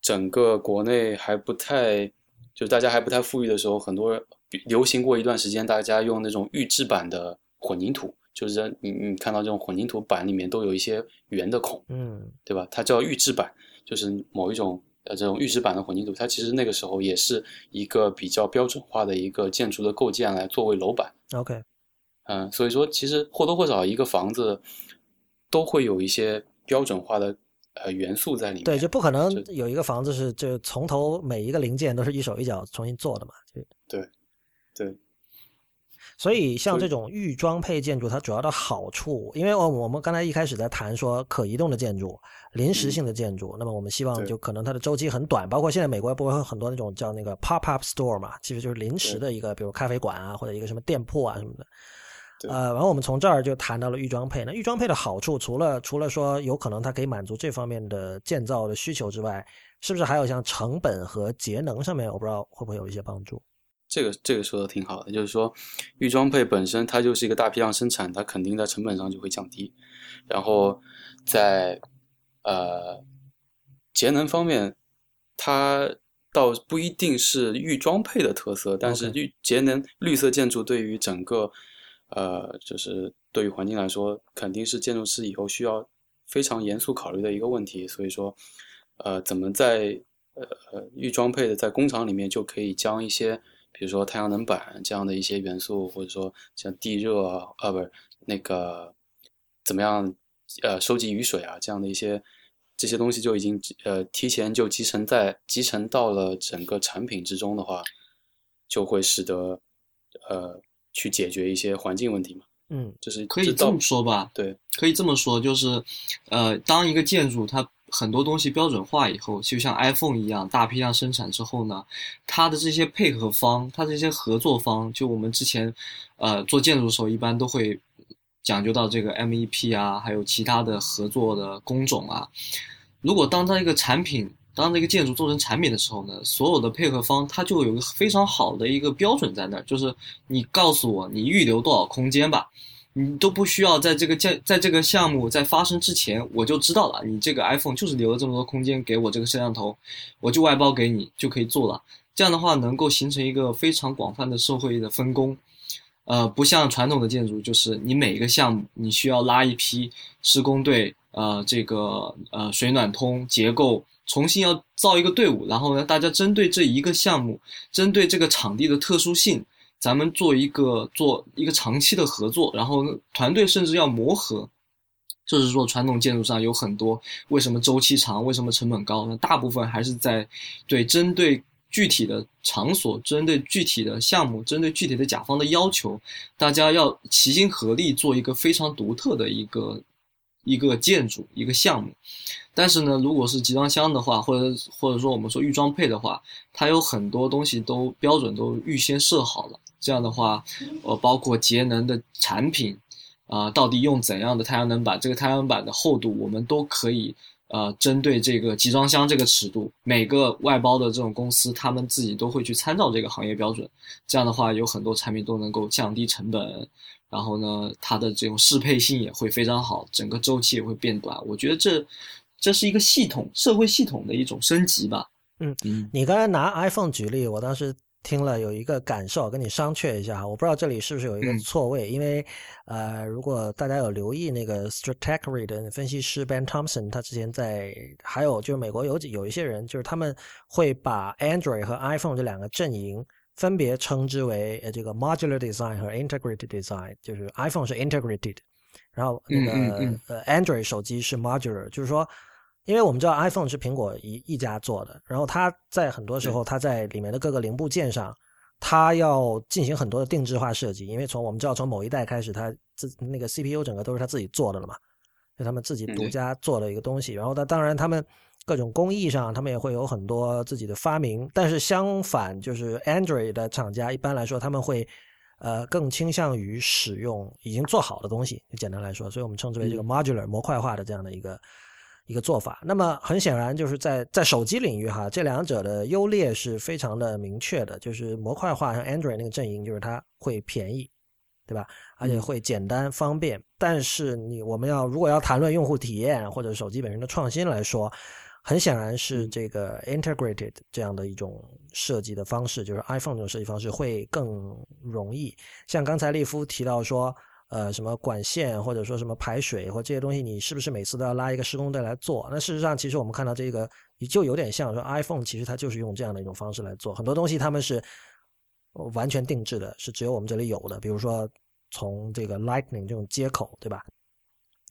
整个国内还不太，就是大家还不太富裕的时候，很多流行过一段时间，大家用那种预制板的混凝土，就是你你看到这种混凝土板里面都有一些圆的孔，嗯对吧？它叫预制板，就是某一种呃这种预制板的混凝土，它其实那个时候也是一个比较标准化的一个建筑的构建来作为楼板。，OK，嗯，所以说其实或多或少一个房子都会有一些标准化的呃元素在里面。对，就不可能有一个房子是就从头每一个零件都是一手一脚重新做的嘛，就对对所以像这种预装配建筑，它主要的好处，因为我我们刚才一开始在谈说可移动的建筑、临时性的建筑，那么我们希望就可能它的周期很短，包括现在美国不会有很多那种叫那个 pop up store 嘛，其实就是临时的一个，比如咖啡馆啊或者一个什么店铺啊什么的。对呃，然后我们从这儿就谈到了预装配。那预装配的好处，除了除了说有可能它可以满足这方面的建造的需求之外，是不是还有像成本和节能上面，我不知道会不会有一些帮助？这个这个说的挺好的，就是说预装配本身它就是一个大批量生产，它肯定在成本上就会降低，然后在呃节能方面，它倒不一定是预装配的特色，但是预节能绿色建筑对于整个呃就是对于环境来说，肯定是建筑师以后需要非常严肃考虑的一个问题，所以说呃怎么在呃预装配的在工厂里面就可以将一些比如说太阳能板这样的一些元素，或者说像地热啊，啊，不是那个怎么样，呃，收集雨水啊，这样的一些这些东西就已经呃提前就集成在集成到了整个产品之中的话，就会使得呃去解决一些环境问题嘛。嗯就是可以这么说吧，对可以这么说，就是，呃，当一个建筑它很多东西标准化以后，就像 iPhone 一样大批量生产之后呢，它的这些配合方，它这些合作方，就我们之前，呃，做建筑的时候一般都会讲究到这个 MEP 啊，还有其他的合作的工种啊。如果当它一个产品，当这个建筑做成产品的时候呢，所有的配合方它就有个非常好的一个标准在那儿，就是你告诉我你预留多少空间吧。你都不需要在这个建在这个项目在发生之前，我就知道了，你这个 iPhone 就是留了这么多空间给我这个摄像头，我就外包给你就可以做了。这样的话，能够形成一个非常广泛的社会的分工。呃，不像传统的建筑，就是你每一个项目你需要拉一批施工队，呃，这个呃水暖通结构重新要造一个队伍，然后呢，大家针对这一个项目，针对这个场地的特殊性。咱们做一个做一个长期的合作，然后团队甚至要磨合。就是说，传统建筑上有很多为什么周期长，为什么成本高？那大部分还是在对针对具体的场所、针对具体的项目、针对具体的甲方的要求，大家要齐心合力做一个非常独特的一个一个建筑、一个项目。但是呢，如果是集装箱的话，或者或者说我们说预装配的话，它有很多东西都标准都预先设好了。这样的话，呃，包括节能的产品，啊、到底用怎样的太阳能板？这个太阳能板的厚度，我们都可以，呃，针对这个集装箱这个尺度，每个外包的这种公司，他们自己都会去参照这个行业标准。这样的话，有很多产品都能够降低成本，然后呢，它的这种适配性也会非常好，整个周期也会变短。我觉得这这是一个系统社会系统的一种升级吧。嗯嗯你刚才拿 iPhone 举例，我当时听了有一个感受，跟你商榷一下哈。我不知道这里是不是有一个嗯错位，因为呃，如果大家有留意那个 Stratechery 的分析师 Ben Thompson，他之前在还有就是美国有几有一些人，就是他们会把 Android 和 iPhone 这两个阵营分别称之为呃这个 modular design 和 integrated design，就是 iPhone 是 integrated，然后那个、呃 Android 手机是 modular，就是说。因为我们知道 iPhone 是苹果一一家做的，然后它在很多时候，它在里面的各个零部件上，它要进行很多的定制化设计。因为从我们知道从某一代开始，它自那个 CPU 整个都是它自己做的了嘛，就他们自己独家做的一个东西。然后它当然他们各种工艺上，他们也会有很多自己的发明。但是相反，就是 Android 的厂家一般来说他们会呃更倾向于使用已经做好的东西，就简单来说，所以我们称之为这个 modular 模块化的这样的一个。一个做法，那么很显然就是在在手机领域哈，这两者的优劣是非常的明确的。就是模块化像 Android 那个阵营，就是它会便宜，对吧？而且会简单方便。但是你我们要如果要谈论用户体验或者手机本身的创新来说，很显然是这个 integrated 这样的一种设计的方式，就是 iPhone 这种设计方式会更容易。像刚才利夫提到说，呃，什么管线或者说什么排水或这些东西，你是不是每次都要拉一个施工队来做？那事实上，其实我们看到这个就有点像说 iPhone，其实它就是用这样的一种方式来做很多东西，他们是完全定制的，是只有我们这里有的，比如说从这个 Lightning 这种接口，对吧？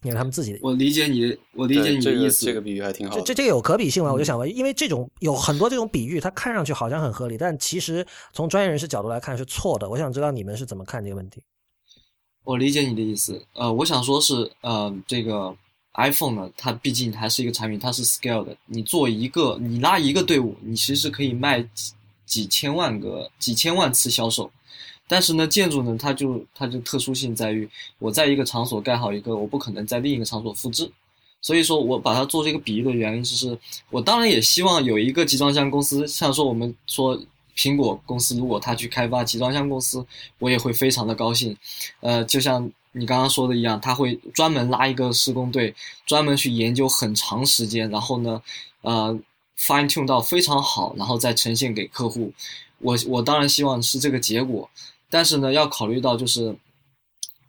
你看他们自己，我理解你，我理解你的意思。这个比喻还挺好。这这这个有可比性吗？我就想问，因为这种有很多这种比喻，它看上去好像很合理，但其实从专业人士角度来看是错的。我想知道你们是怎么看这个问题。我理解你的意思。呃，我想说是，呃，这个 iPhone 呢，它毕竟还是一个产品，它是 scale 的。你做一个，你拉一个队伍，你其实可以卖几几千万个、几千万次销售。但是呢，建筑呢，它就它就特殊性在于，我在一个场所盖好一个，我不可能在另一个场所复制，所以说我把它做这个比喻的原因就是，我当然也希望有一个集装箱公司，像说我们说苹果公司，如果他去开发集装箱公司，我也会非常的高兴，呃，就像你刚刚说的一样，他会专门拉一个施工队，专门去研究很长时间，然后呢，呃，fine tune 到非常好，然后再呈现给客户，我我当然希望是这个结果。但是呢，要考虑到就是，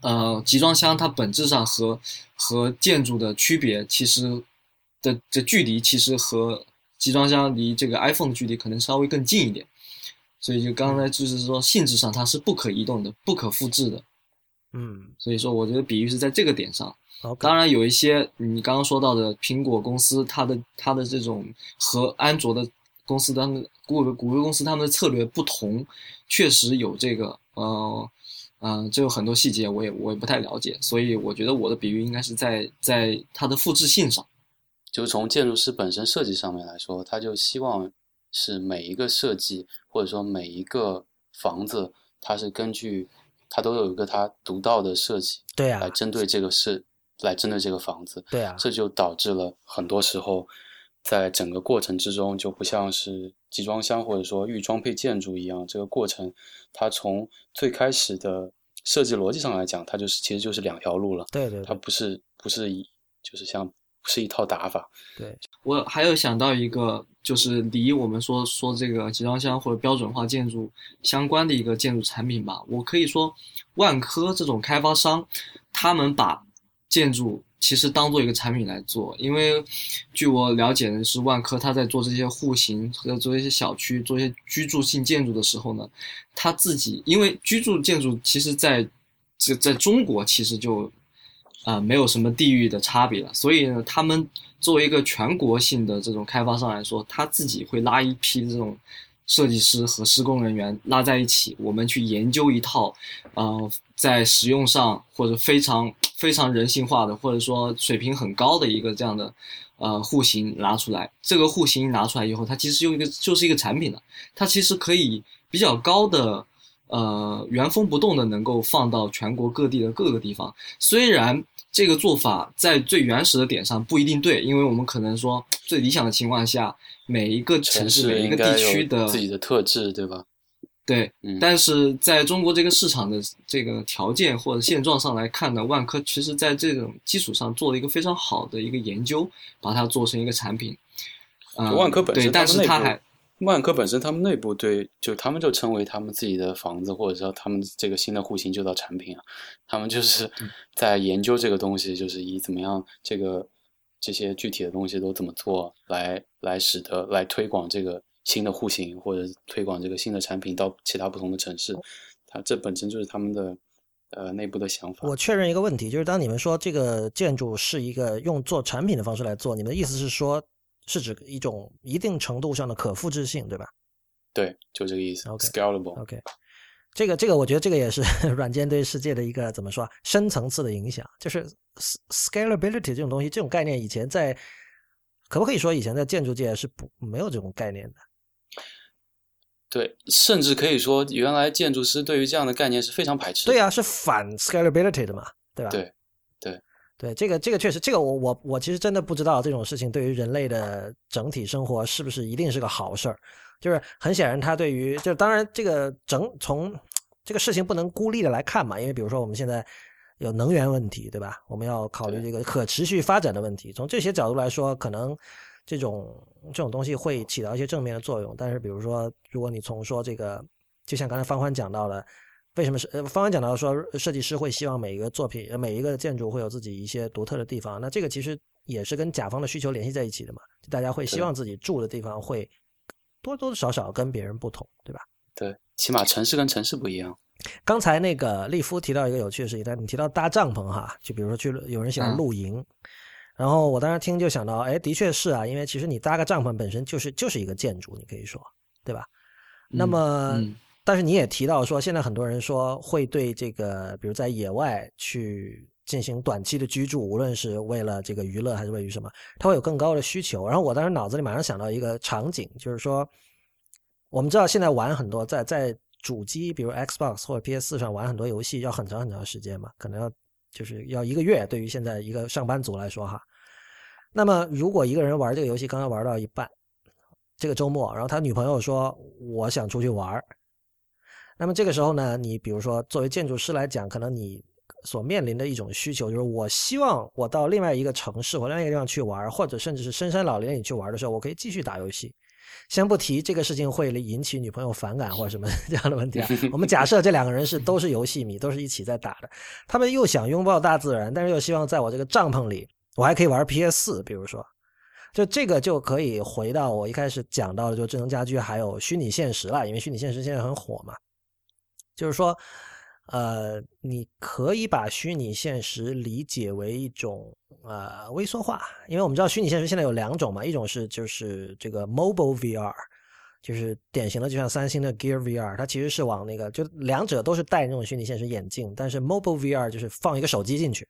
呃，集装箱它本质上和和建筑的区别，其实的这距离其实和集装箱离这个 iPhone 的距离可能稍微更近一点，所以就刚才就是说性质上它是不可移动的、不可复制的，嗯，所以说我觉得比喻是在这个点上。当然有一些你刚刚说到的苹果公司，它的它的这种和安卓的公司他们谷歌谷歌公司他们的策略不同，确实有这个。呃，嗯，这有很多细节，我也我也不太了解，所以我觉得我的比喻应该是在在它的复制性上，就从建筑师本身设计上面来说，他就希望是每一个设计或者说每一个房子，它是根据它都有一个它独到的设计，对啊，来针对这个事来针对这个房子，对啊，这就导致了很多时候。在整个过程之中，就不像是集装箱或者说预装配建筑一样，这个过程，它从最开始的设计逻辑上来讲，它就是其实就是两条路了。对对，它不是不是一就是像不是一套打法。对我还有想到一个，就是离我们说说这个集装箱或者标准化建筑相关的一个建筑产品吧。我可以说，万科这种开发商，他们把建筑。其实当做一个产品来做，因为据我了解的是，万科他在做这些户型、和做一些小区、做一些居住性建筑的时候呢，他自己因为居住建筑其实在这在中国其实就啊没有什么地域的差别了，所以呢，他们作为一个全国性的这种开发商来说，他自己会拉一批这种。设计师和施工人员拉在一起，我们去研究一套，呃，在使用上或者非常非常人性化的，或者说水平很高的一个这样的，呃，户型拿出来。这个户型拿出来以后，它其实用一个就是一个产品了。它其实可以比较高的，呃，原封不动的能够放到全国各地的各个地方。虽然这个做法在最原始的点上不一定对，因为我们可能说最理想的情况下。每一个城市、每一个地区的自己的特质，对吧？对，但是在中国这个市场的这个条件或者现状上来看呢，万科其实在这种基础上做了一个非常好的一个研究，把它做成一个产品。啊，万科本身，但是它还万科本身，他们内部对，就他们就称为他们自己的房子，或者说他们这个新的户型就叫产品啊。他们就是在研究这个东西，就是以怎么样这个。这些具体的东西都怎么做，来来使得来推广这个新的户型，或者推广这个新的产品到其他不同的城市，它这本身就是他们的呃内部的想法。我确认一个问题，就是当你们说这个建筑是一个用做产品的方式来做，你们的意思是说，是指一种一定程度上的可复制性，对吧？对，就这个意思。OK，scalable。OK。这个这个，我觉得这个也是 软件对世界的一个怎么说深层次的影响，就是 scalability 这种东西，这种概念以前在可不可以说以前在建筑界是不没有这种概念的？对，甚至可以说原来建筑师对于这样的概念是非常排斥的。对啊，是反 scalability 的嘛，对吧？对对对，这个这个确实，这个我我我其实真的不知道这种事情对于人类的整体生活是不是一定是个好事儿。就是很显然，他对于就当然这个整从这个事情不能孤立的来看嘛，因为比如说我们现在有能源问题，对吧？我们要考虑这个可持续发展的问题。从这些角度来说，可能这种这种东西会起到一些正面的作用。但是，比如说，如果你从说这个，就像刚才方欢讲到的，为什么是呃方刚讲到说设计师会希望每一个作品、每一个建筑会有自己一些独特的地方？那这个其实也是跟甲方的需求联系在一起的嘛。大家会希望自己住的地方会多多少少跟别人不同，对吧？对，起码城市跟城市不一样。刚才那个利夫提到一个有趣的事情，但你提到搭帐篷哈，就比如说去有人喜欢露营，然后我当时听就想到，哎，的确是啊，因为其实你搭个帐篷本身就是就是一个建筑，你可以说，对吧？那么，但是你也提到说，现在很多人说会对这个，比如在野外去进行短期的居住，无论是为了这个娱乐还是为于什么，他会有更高的需求。然后我当时脑子里马上想到一个场景，就是说。我们知道现在玩很多在在主机，比如 Xbox 或者 PS 四上玩很多游戏要很长很长时间嘛，可能要就是要一个月。对于现在一个上班族来说哈，那么如果一个人玩这个游戏刚刚玩到一半，这个周末，然后他女朋友说我想出去玩，那么这个时候呢，你比如说作为建筑师来讲，可能你所面临的一种需求就是我希望我到另外一个城市或另外一个地方去玩，或者甚至是深山老林里去玩的时候，我可以继续打游戏。先不提这个事情会引起女朋友反感或者什么 这样的问题啊，我们假设这两个人是都是游戏迷，都是一起在打的，他们又想拥抱大自然，但是又希望在我这个帐篷里，我还可以玩 PS 四，比如说，就这个就可以回到我一开始讲到的，就智能家居还有虚拟现实了，因为虚拟现实现在很火嘛，就是说。呃，你可以把虚拟现实理解为一种呃微缩化，因为我们知道虚拟现实现在有两种嘛，一种是就是这个 mobile VR，就是典型的就像三星的 Gear VR，它其实是往那个就两者都是戴那种虚拟现实眼镜，但是 mobile VR 就是放一个手机进去，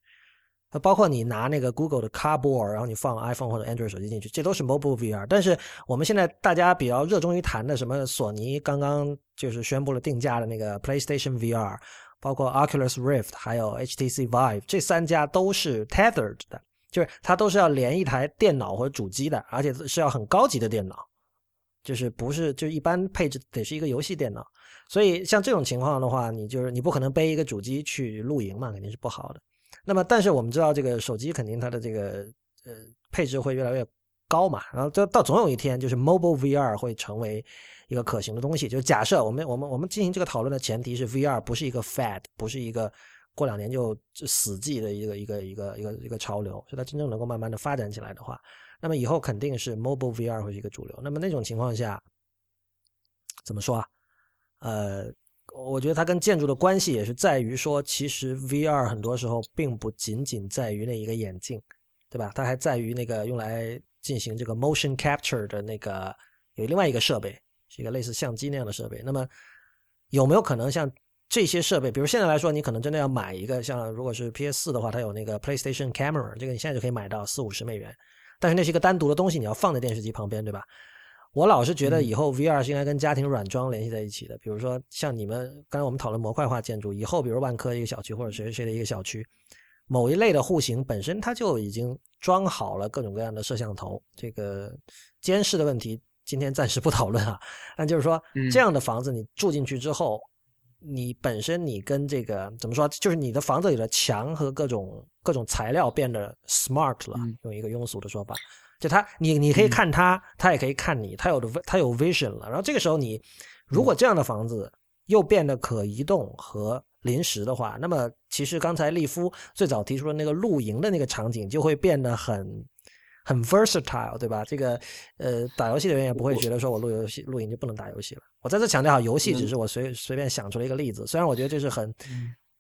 包括你拿那个 Google 的 Cardboard，然后你放 iPhone 或者 Android 手机进去，这都是 mobile VR。但是我们现在大家比较热衷于谈的什么索尼刚刚就是宣布了定价的那个 PlayStation VR。包括 Oculus Rift 还有 HTC Vive 这三家都是 tethered 的，就是它都是要连一台电脑或者主机的，而且是要很高级的电脑，就是不是就一般配置得是一个游戏电脑。所以像这种情况的话，你就是你不可能背一个主机去露营嘛，肯定是不好的。那么但是我们知道这个手机肯定它的这个呃配置会越来越高嘛，然后到到总有一天就是 mobile VR 会成为。一个可行的东西，就假设我们我们我们进行这个讨论的前提是 VR 不是一个 fad，不是一个过两年就死寂的一个一个一个一个一个潮流，所以它真正能够慢慢的发展起来的话，那么以后肯定是 mobile VR 会是一个主流。那么那种情况下，怎么说啊？呃，我觉得它跟建筑的关系也是在于说，其实 VR 很多时候并不仅仅在于那一个眼镜，对吧？它还在于那个用来进行这个 motion capture 的那个有另外一个设备。是一个类似相机那样的设备，那么有没有可能像这些设备，比如现在来说，你可能真的要买一个，像如果是 PS 四的话，它有那个 PlayStation Camera，这个你现在就可以买到四五十美元，但是那是一个单独的东西，你要放在电视机旁边，对吧？我老是觉得以后 VR 是应该跟家庭软装联系在一起的，比如说像你们刚才我们讨论模块化建筑，以后比如万科一个小区或者谁谁的一个小区，某一类的户型本身它就已经装好了各种各样的摄像头，这个监视的问题。今天暂时不讨论啊，那就是说，这样的房子你住进去之后，你本身你跟这个怎么说，就是你的房子里的墙和各种各种材料变得 smart 了，用一个庸俗的说法，就他你你可以看他，他也可以看你，他有的他有 vision 了。然后这个时候你如果这样的房子又变得可移动和临时的话，那么其实刚才利夫最早提出的那个露营的那个场景就会变得很。很 versatile，对吧？这个，呃，打游戏的人也不会觉得说我录游戏、露营就不能打游戏了。我再次强调，游戏只是我随随便想出了一个例子。虽然我觉得这是很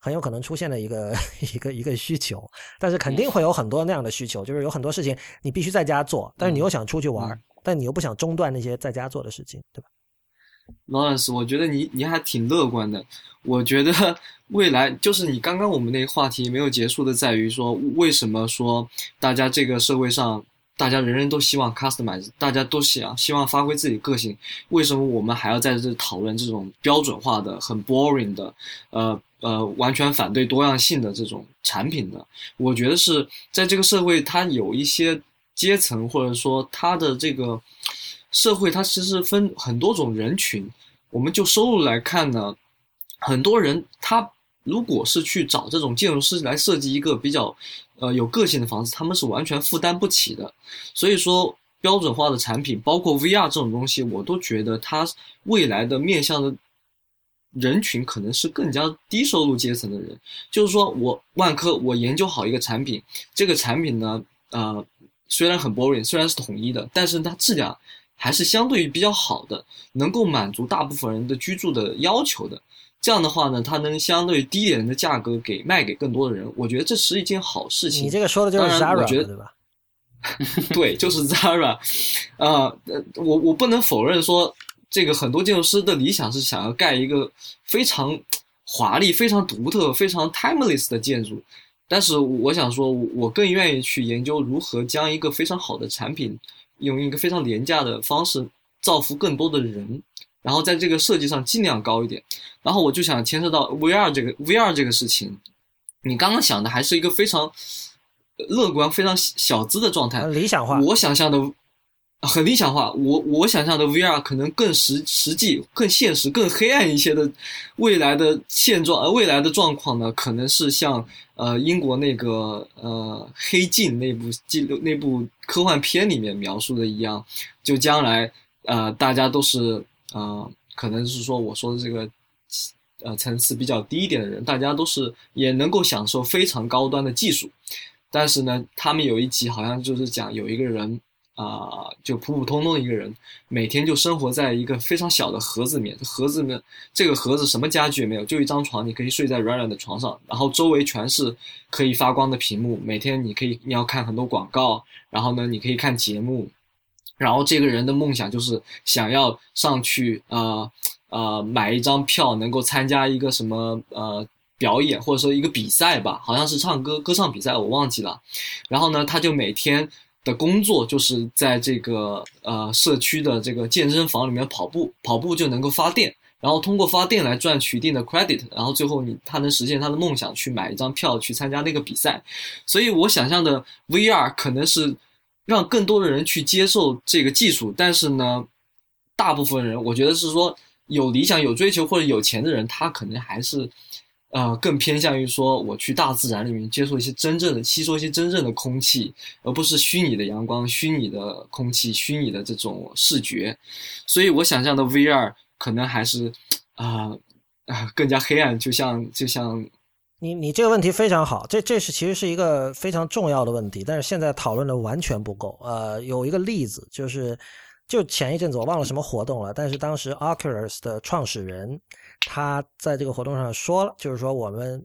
很有可能出现的一个 一个一个需求，但是肯定会有很多那样的需求，就是有很多事情你必须在家做，但是你又想出去玩，但你又不想中断那些在家做的事情，对吧？Lawrence，我觉得你你还挺乐观的。我觉得 未来就是你刚刚我们那个话题没有结束的，在于说为什么说大家这个社会上。大家人人都希望 customize，大家都想希望发挥自己个性。为什么我们还要在这讨论这种标准化的、很 boring 的，呃呃，完全反对多样性的这种产品呢？我觉得是在这个社会，它有一些阶层，或者说它的这个社会，它其实分很多种人群。我们就收入来看呢，很多人他如果是去找这种建筑师来设计一个比较呃有个性的房子，他们是完全负担不起的。所以说，标准化的产品，包括 VR 这种东西，我都觉得它未来的面向的人群可能是更加低收入阶层的人。就是说我万科，我研究好一个产品，这个产品呢，呃，虽然很 boring，虽然是统一的，但是它质量还是相对于比较好的，能够满足大部分人的居住的要求的。这样的话呢，它能相对低廉的价格给卖给更多的人，我觉得这是一件好事情。你这个说的就是 Zara 对吧？对，就是 Zara。呃，我我不能否认说。这个很多建筑师的理想是想要盖一个非常华丽、非常独特、非常 timeless 的建筑，但是我想说，我更愿意去研究如何将一个非常好的产品，用一个非常廉价的方式造福更多的人，然后在这个设计上尽量高一点。然后我就想牵涉到 VR 这个 VR 这个事情，你刚刚想的还是一个非常乐观、非常小资的状态，理想化。我想象的。很理想化，我我想象的 VR 可能更实实际、更现实、更黑暗一些的未来的现状，呃，未来的状况呢，可能是像呃英国那个呃黑镜那部记录那部科幻片里面描述的一样，就将来呃大家都是呃可能是说我说的这个呃层次比较低一点的人，大家都是也能够享受非常高端的技术，但是呢，他们有一集好像就是讲有一个人。啊，就普普通通的一个人，每天就生活在一个非常小的盒子里面。盒子里面，这个盒子什么家具也没有，就一张床，你可以睡在软软的床上。然后周围全是可以发光的屏幕，每天你可以你要看很多广告，然后呢，你可以看节目。然后这个人的梦想就是想要上去啊啊买一张票，能够参加一个什么呃表演，或者说一个比赛吧，好像是唱歌歌唱比赛，我忘记了。然后呢，他就每天。的工作就是在这个呃社区的这个健身房里面跑步，跑步就能够发电，然后通过发电来赚取一定的 credit，然后最后你他能实现他的梦想，去买一张票去参加那个比赛。所以我想象的 VR 可能是让更多的人去接受这个技术，但是呢，大部分人我觉得是说有理想、有追求或者有钱的人，他可能还是。呃，更偏向于说我去大自然里面接受一些真正的吸收一些真正的空气，而不是虚拟的阳光、虚拟的空气、虚拟的这种视觉。所以我想象的 VR 可能还是啊啊更加黑暗，就像就像你你这个问题非常好，这这是其实是一个非常重要的问题，但是现在讨论的完全不够。呃，有一个例子就是。就前一阵子我忘了什么活动了，但是当时 Oculus 的创始人他在这个活动上说了，就是说我们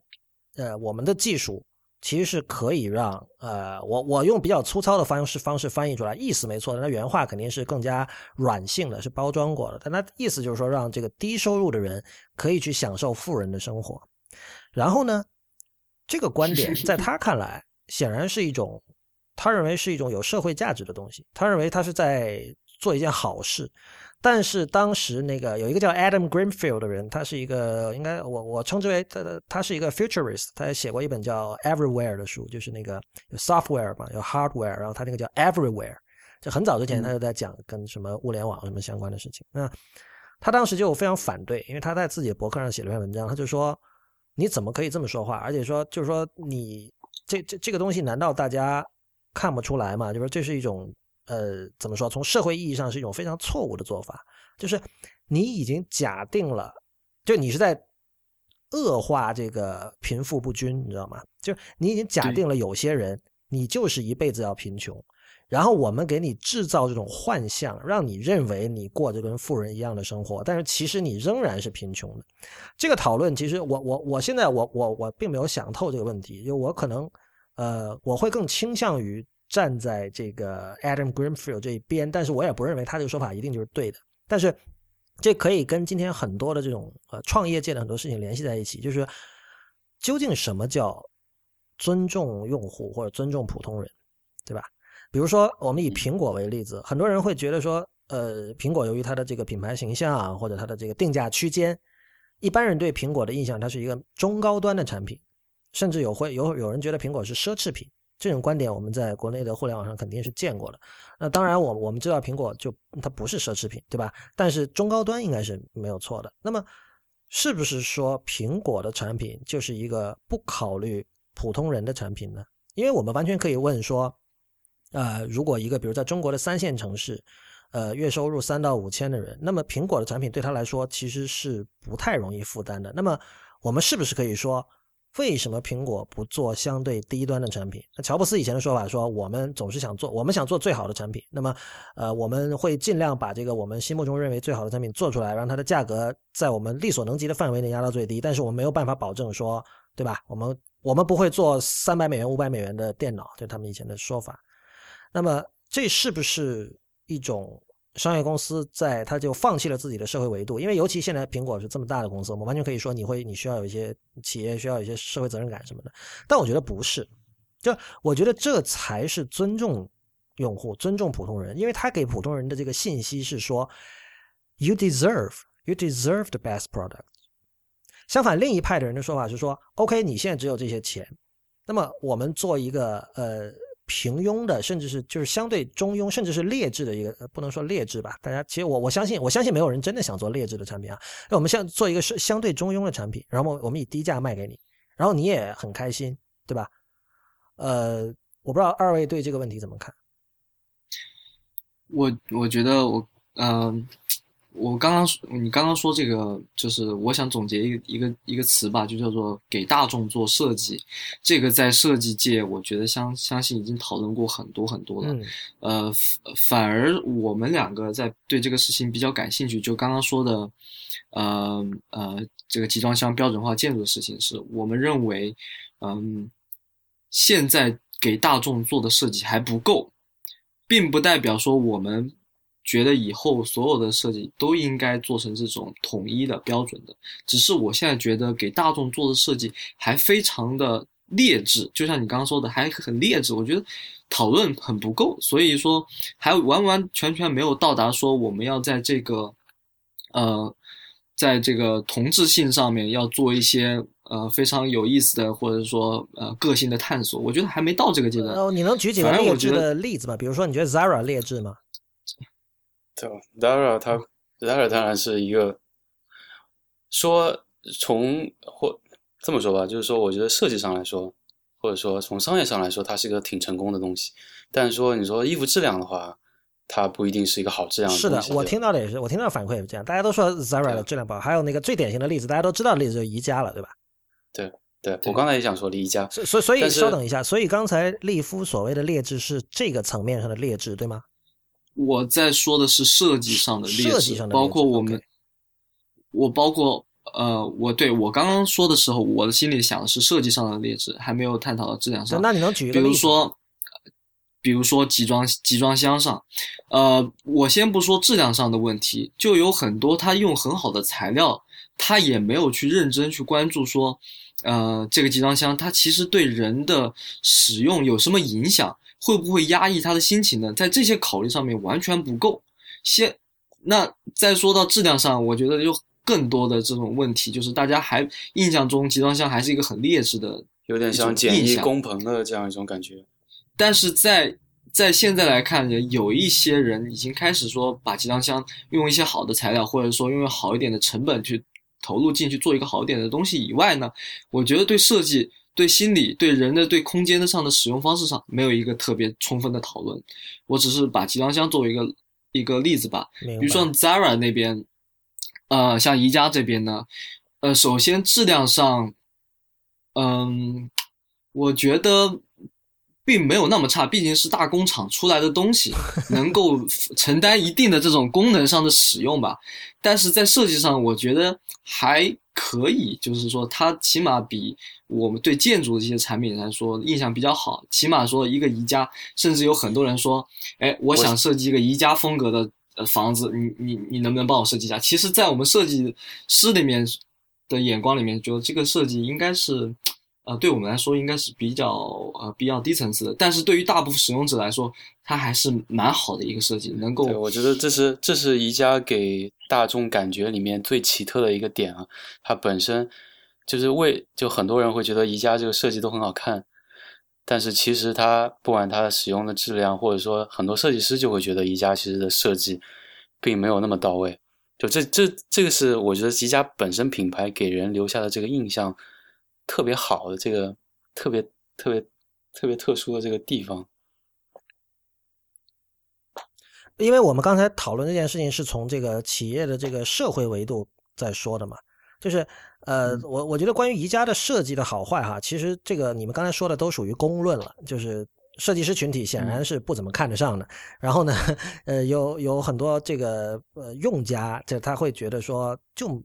呃我们的技术其实是可以让呃我我用比较粗糙的方式方式翻译出来，意思没错，那原话肯定是更加软性的，是包装过的，但他意思就是说让这个低收入的人可以去享受富人的生活。然后呢，这个观点在他看来显然是一种他认为是一种有社会价值的东西，他认为他是在。做一件好事，但是当时那个有一个叫 Adam Greenfield 的人，他是一个应该我我称之为他他是一个 futurist，他写过一本叫 Everywhere 的书，就是那个有 software 嘛，有 hardware，然后他那个叫 Everywhere，就很早之前他就在讲跟什么物联网什么相关的事情。那他当时就非常反对，因为他在自己的博客上写了篇文章，他就说你怎么可以这么说话？而且说就是说你这这这个东西难道大家看不出来吗？就说这是一种。呃，怎么说？从社会意义上是一种非常错误的做法，就是你已经假定了，就你是在恶化这个贫富不均，你知道吗？就是你已经假定了有些人你就是一辈子要贫穷，然后我们给你制造这种幻象，让你认为你过着跟富人一样的生活，但是其实你仍然是贫穷的。这个讨论其实我我我现在我我我并没有想透这个问题，就我可能呃我会更倾向于。站在这个 Adam Greenfield 这一边，但是我也不认为他这个说法一定就是对的。但是这可以跟今天很多的这种呃创业界的很多事情联系在一起，就是究竟什么叫尊重用户或者尊重普通人，对吧？比如说我们以苹果为例子，很多人会觉得说，呃，苹果由于它的这个品牌形象或者它的这个定价区间，一般人对苹果的印象它是一个中高端的产品，甚至有会有有人觉得苹果是奢侈品。这种观点我们在国内的互联网上肯定是见过的。那当然，我我们知道苹果就它不是奢侈品，对吧？但是中高端应该是没有错的。那么是不是说苹果的产品就是一个不考虑普通人的产品呢？因为我们完全可以问说，呃，如果一个比如在中国的三线城市，呃，月收入三到五千的人，那么苹果的产品对他来说其实是不太容易负担的。那么我们是不是可以说？为什么苹果不做相对低端的产品？那乔布斯以前的说法说，我们总是想做，我们想做最好的产品。那么，呃，我们会尽量把这个我们心目中认为最好的产品做出来，让它的价格在我们力所能及的范围内压到最低。但是我们没有办法保证说，对吧？我们我们不会做三百美元、五百美元的电脑，就他们以前的说法。那么，这是不是一种？商业公司在，他就放弃了自己的社会维度，因为尤其现在苹果是这么大的公司，我们完全可以说你会，你需要有一些企业需要一些社会责任感什么的。但我觉得不是，就我觉得这才是尊重用户、尊重普通人，因为他给普通人的这个信息是说，you deserve, you deserve the best product。相反，另一派的人的说法是说，OK，你现在只有这些钱，那么我们做一个呃。平庸的，甚至是就是相对中庸，甚至是劣质的一个，不能说劣质吧。大家其实我我相信，我相信没有人真的想做劣质的产品啊。那我们现在做一个是相对中庸的产品，然后我们以低价卖给你，然后你也很开心，对吧？呃，我不知道二位对这个问题怎么看？我我觉得我嗯。我刚刚说，你刚刚说这个，就是我想总结一个一个一个词吧，就叫做给大众做设计。这个在设计界，我觉得相相信已经讨论过很多很多了。呃，反而我们两个在对这个事情比较感兴趣。就刚刚说的，呃呃，这个集装箱标准化建筑的事情，是我们认为，嗯，现在给大众做的设计还不够，并不代表说我们。觉得以后所有的设计都应该做成这种统一的标准的，只是我现在觉得给大众做的设计还非常的劣质，就像你刚刚说的还很劣质，我觉得讨论很不够，所以说还完完全全没有到达说我们要在这个，呃，在这个同质性上面要做一些呃非常有意思的或者说呃个性的探索，我觉得还没到这个阶段。哦，你能举几个劣质的例子吗？比如说你觉得 Zara 劣质吗？对，Zara 它 Zara 当然是一个说从或这么说吧，就是说我觉得设计上来说，或者说从商业上来说，它是一个挺成功的东西。但是说你说衣服质量的话，它不一定是一个好质量的。是的，我听到的也是，我听到反馈也是这样。大家都说 Zara 的质量不好，还有那个最典型的例子，大家都知道的例子就是宜家了，对吧？对对，我刚才也想说宜家。所所所以稍等一下，所以刚才利夫所谓的劣质是这个层面上的劣质，对吗？我在说的是设计上的劣质，包括我们，我包括呃，我对我刚刚说的时候，我的心里想的是设计上的劣质，还没有探讨到质量上。那你能举一个比如说，比如说集装集装箱上，呃，我先不说质量上的问题，就有很多他用很好的材料，他也没有去认真去关注说，呃，这个集装箱它其实对人的使用有什么影响。会不会压抑他的心情呢？在这些考虑上面完全不够。先，那再说到质量上，我觉得就更多的这种问题，就是大家还印象中集装箱还是一个很劣质的，有点像简易工棚的这样一种感觉。但是在在现在来看，有一些人已经开始说把集装箱用一些好的材料，或者说用好一点的成本去投入进去做一个好一点的东西以外呢，我觉得对设计。对心理、对人的、对空间的上的使用方式上，没有一个特别充分的讨论。我只是把集装箱作为一个一个例子吧。比如说 Zara 那边，呃，像宜家这边呢，呃，首先质量上，嗯，我觉得并没有那么差，毕竟是大工厂出来的东西，能够 承担一定的这种功能上的使用吧。但是在设计上，我觉得还。可以，就是说，它起码比我们对建筑的这些产品来说印象比较好。起码说一个宜家，甚至有很多人说，哎，我想设计一个宜家风格的呃房子，你你你能不能帮我设计一下？其实，在我们设计师里面的眼光里面，觉得这个设计应该是。呃，对我们来说应该是比较呃比较低层次的，但是对于大部分使用者来说，它还是蛮好的一个设计，能够。我觉得这是这是宜家给大众感觉里面最奇特的一个点啊，它本身就是为就很多人会觉得宜家这个设计都很好看，但是其实它不管它的使用的质量，或者说很多设计师就会觉得宜家其实的设计并没有那么到位，就这这这个是我觉得宜家本身品牌给人留下的这个印象特别好的这个特别特别特别特殊的这个地方。因为我们刚才讨论这件事情是从这个企业的这个社会维度在说的嘛，就是呃，我我觉得关于宜家的设计的好坏哈，其实这个你们刚才说的都属于公论了，就是设计师群体显然是不怎么看得上的。然后呢，呃，有有很多这个呃用家，这他会觉得说就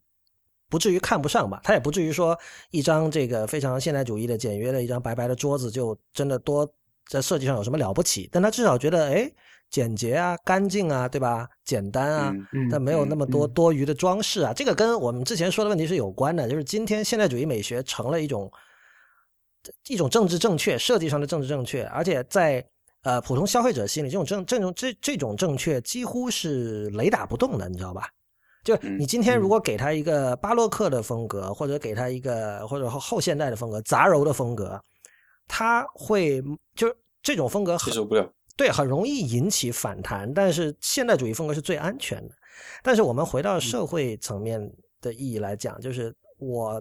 不至于看不上吧，他也不至于说一张这个非常现代主义的简约的一张白白的桌子就真的多在设计上有什么了不起，但他至少觉得哎。简洁啊，干净啊，对吧？简单啊，但没有那么多多余的装饰啊。这个跟我们之前说的问题是有关的，就是今天现代主义美学成了一种一种政治正确，设计上的政治正确，而且在呃普通消费者心里，这种正这种这这种正确几乎是雷打不动的，你知道吧？就你今天如果给他一个巴洛克的风格，或者给他一个或者后现代的风格、杂糅的风格，他会就是这种风格接受不了。对，很容易引起反弹，但是现代主义风格是最安全的。但是我们回到社会层面的意义来讲，就是我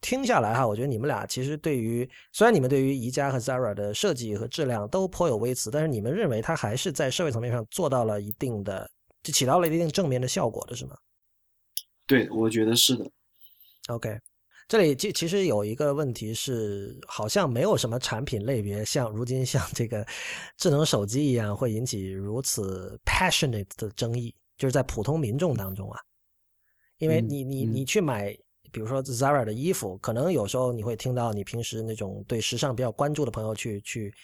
听下来哈，我觉得你们俩其实对于虽然你们对于宜家和 Zara 的设计和质量都颇有微词，但是你们认为它还是在社会层面上做到了一定的，就起到了一定正面的效果的是吗？对，我觉得是的。OK。这里其其实有一个问题是，好像没有什么产品类别像如今像这个智能手机一样会引起如此 passionate 的争议，就是在普通民众当中啊，因为你你你去买，比如说 Zara 的衣服，可能有时候你会听到你平时那种对时尚比较关注的朋友去去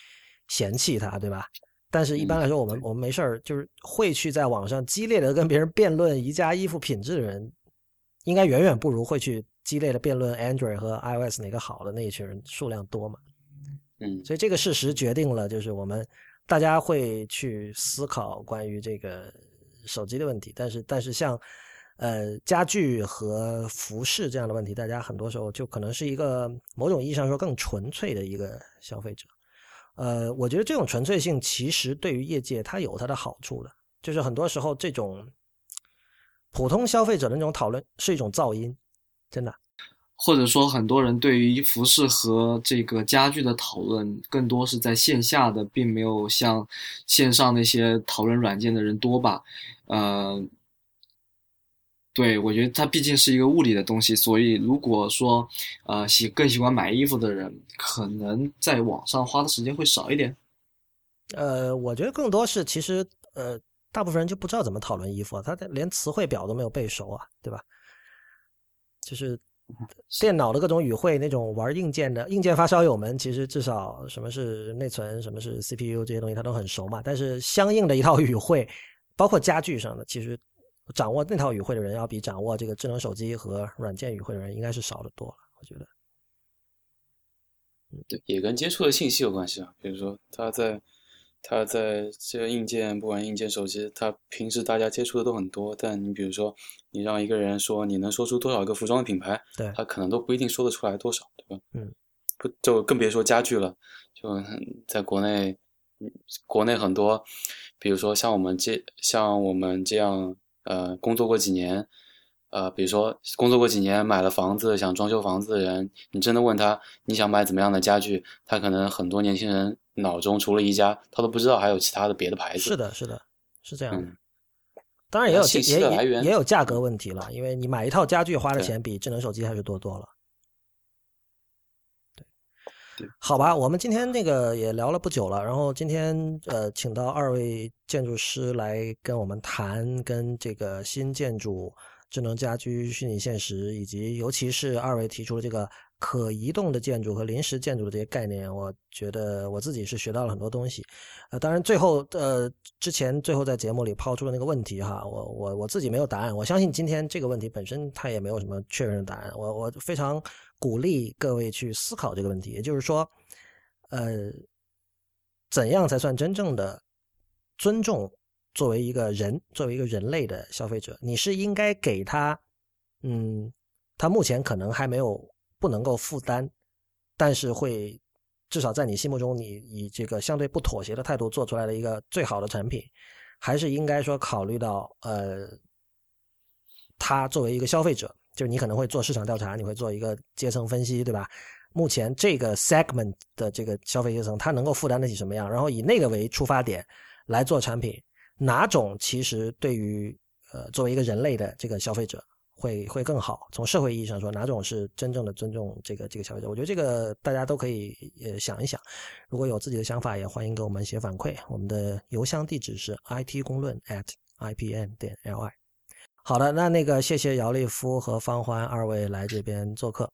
嫌弃它，对吧？但是一般来说，我们我们没事儿就是会去在网上激烈的跟别人辩论宜家衣服品质的人，应该远远不如会去。激烈的辩论，Android 和 iOS 哪个好的那一群人数量多嘛？嗯，所以这个事实决定了，就是我们大家会去思考关于这个手机的问题。但是，但是像呃家具和服饰这样的问题，大家很多时候就可能是一个某种意义上说更纯粹的一个消费者。呃，我觉得这种纯粹性其实对于业界它有它的好处的，就是很多时候这种普通消费者的那种讨论是一种噪音。真的，或者说很多人对于服饰和这个家具的讨论，更多是在线下的，并没有像线上那些讨论软件的人多吧？呃，对我觉得它毕竟是一个物理的东西，所以如果说呃喜更喜欢买衣服的人，可能在网上花的时间会少一点。呃，我觉得更多是其实呃，大部分人就不知道怎么讨论衣服，他连词汇表都没有背熟啊，对吧？就是电脑的各种语汇，那种玩硬件的硬件发烧友们，其实至少什么是内存，什么是 CPU 这些东西，他都很熟嘛。但是相应的一套语汇，包括家具上的，其实掌握那套语汇的人，要比掌握这个智能手机和软件语汇的人，应该是少得多了。我觉得，对，也跟接触的信息有关系啊。比如说他在。它在这个硬件，不管硬件、手机，它平时大家接触的都很多。但你比如说，你让一个人说你能说出多少个服装的品牌，对，他可能都不一定说得出来多少，对吧？嗯，不就更别说家具了。就在国内，国内很多，比如说像我们这像我们这样，呃，工作过几年，呃，比如说工作过几年买了房子想装修房子的人，你真的问他你想买怎么样的家具，他可能很多年轻人。脑中除了一家，他都不知道还有其他的别的牌子。是的，是的，是这样的。当然也有信息的来源，也有价格问题了，因为你买一套家具花的钱比智能手机还是多多了。对，好吧，我们今天那个也聊了不久了，然后今天呃，请到二位建筑师来跟我们谈跟这个新建筑、智能家居、虚拟现实，以及尤其是二位提出的这个。可移动的建筑和临时建筑的这些概念，我觉得我自己是学到了很多东西。呃，当然最后呃，之前最后在节目里抛出的那个问题哈，我我我自己没有答案。我相信今天这个问题本身它也没有什么确认的答案。我我非常鼓励各位去思考这个问题，也就是说，呃，怎样才算真正的尊重作为一个人，作为一个人类的消费者？你是应该给他，嗯，他目前可能还没有。不能够负担，但是会至少在你心目中，你以这个相对不妥协的态度做出来的一个最好的产品，还是应该说考虑到呃他作为一个消费者，就是你可能会做市场调查，你会做一个阶层分析，对吧？目前这个 segment 的这个消费阶层，他能够负担得起什么样？然后以那个为出发点来做产品，哪种其实对于呃作为一个人类的这个消费者会会更好？从社会意义上说，哪种是真正的尊重这个这个消费者？我觉得这个大家都可以呃想一想。如果有自己的想法，也欢迎给我们写反馈。我们的邮箱地址是 it 公论 at ipn 点 ly。好的，那那个谢谢姚立夫和方欢二位来这边做客。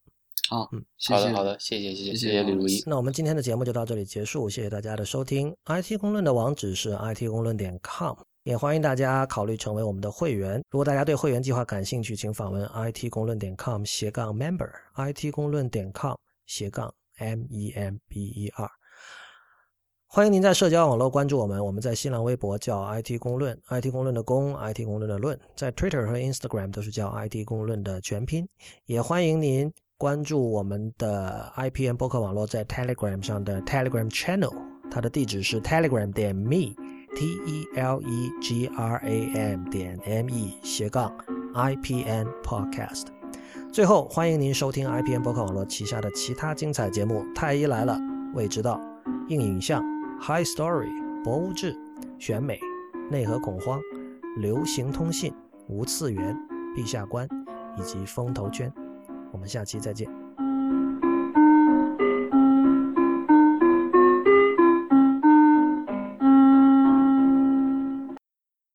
好，嗯，谢谢，好的，好的，谢谢，谢谢，谢谢谢李如一。那我们今天的节目就到这里结束，谢谢大家的收听。IT 公论的网址是 it 公论点 com，也欢迎大家考虑成为我们的会员。如果大家对会员计划感兴趣，请访问 it 公论点 com 斜杠 member，it 公论点 com 斜杠 m e m b e r。欢迎您在社交网络关注我们，我们在新浪微博叫 IT 公论，IT 公论的公，IT 公论的论，在 Twitter 和 Instagram 都是叫 IT 公论的全拼。也欢迎您关注我们的 IPN 播客网络在 Telegram 上的 Telegram Channel，它的地址是 telegram 点 me，t e l e g r a m 点 m e 斜杠 IPN Podcast。最后，欢迎您收听 IPN 播客网络旗下的其他精彩节目：太医来了、未知道、硬影像、High Story、博物志、选美、内核恐慌、流行通信、无次元、陛下观以及风投圈。我们下期再见。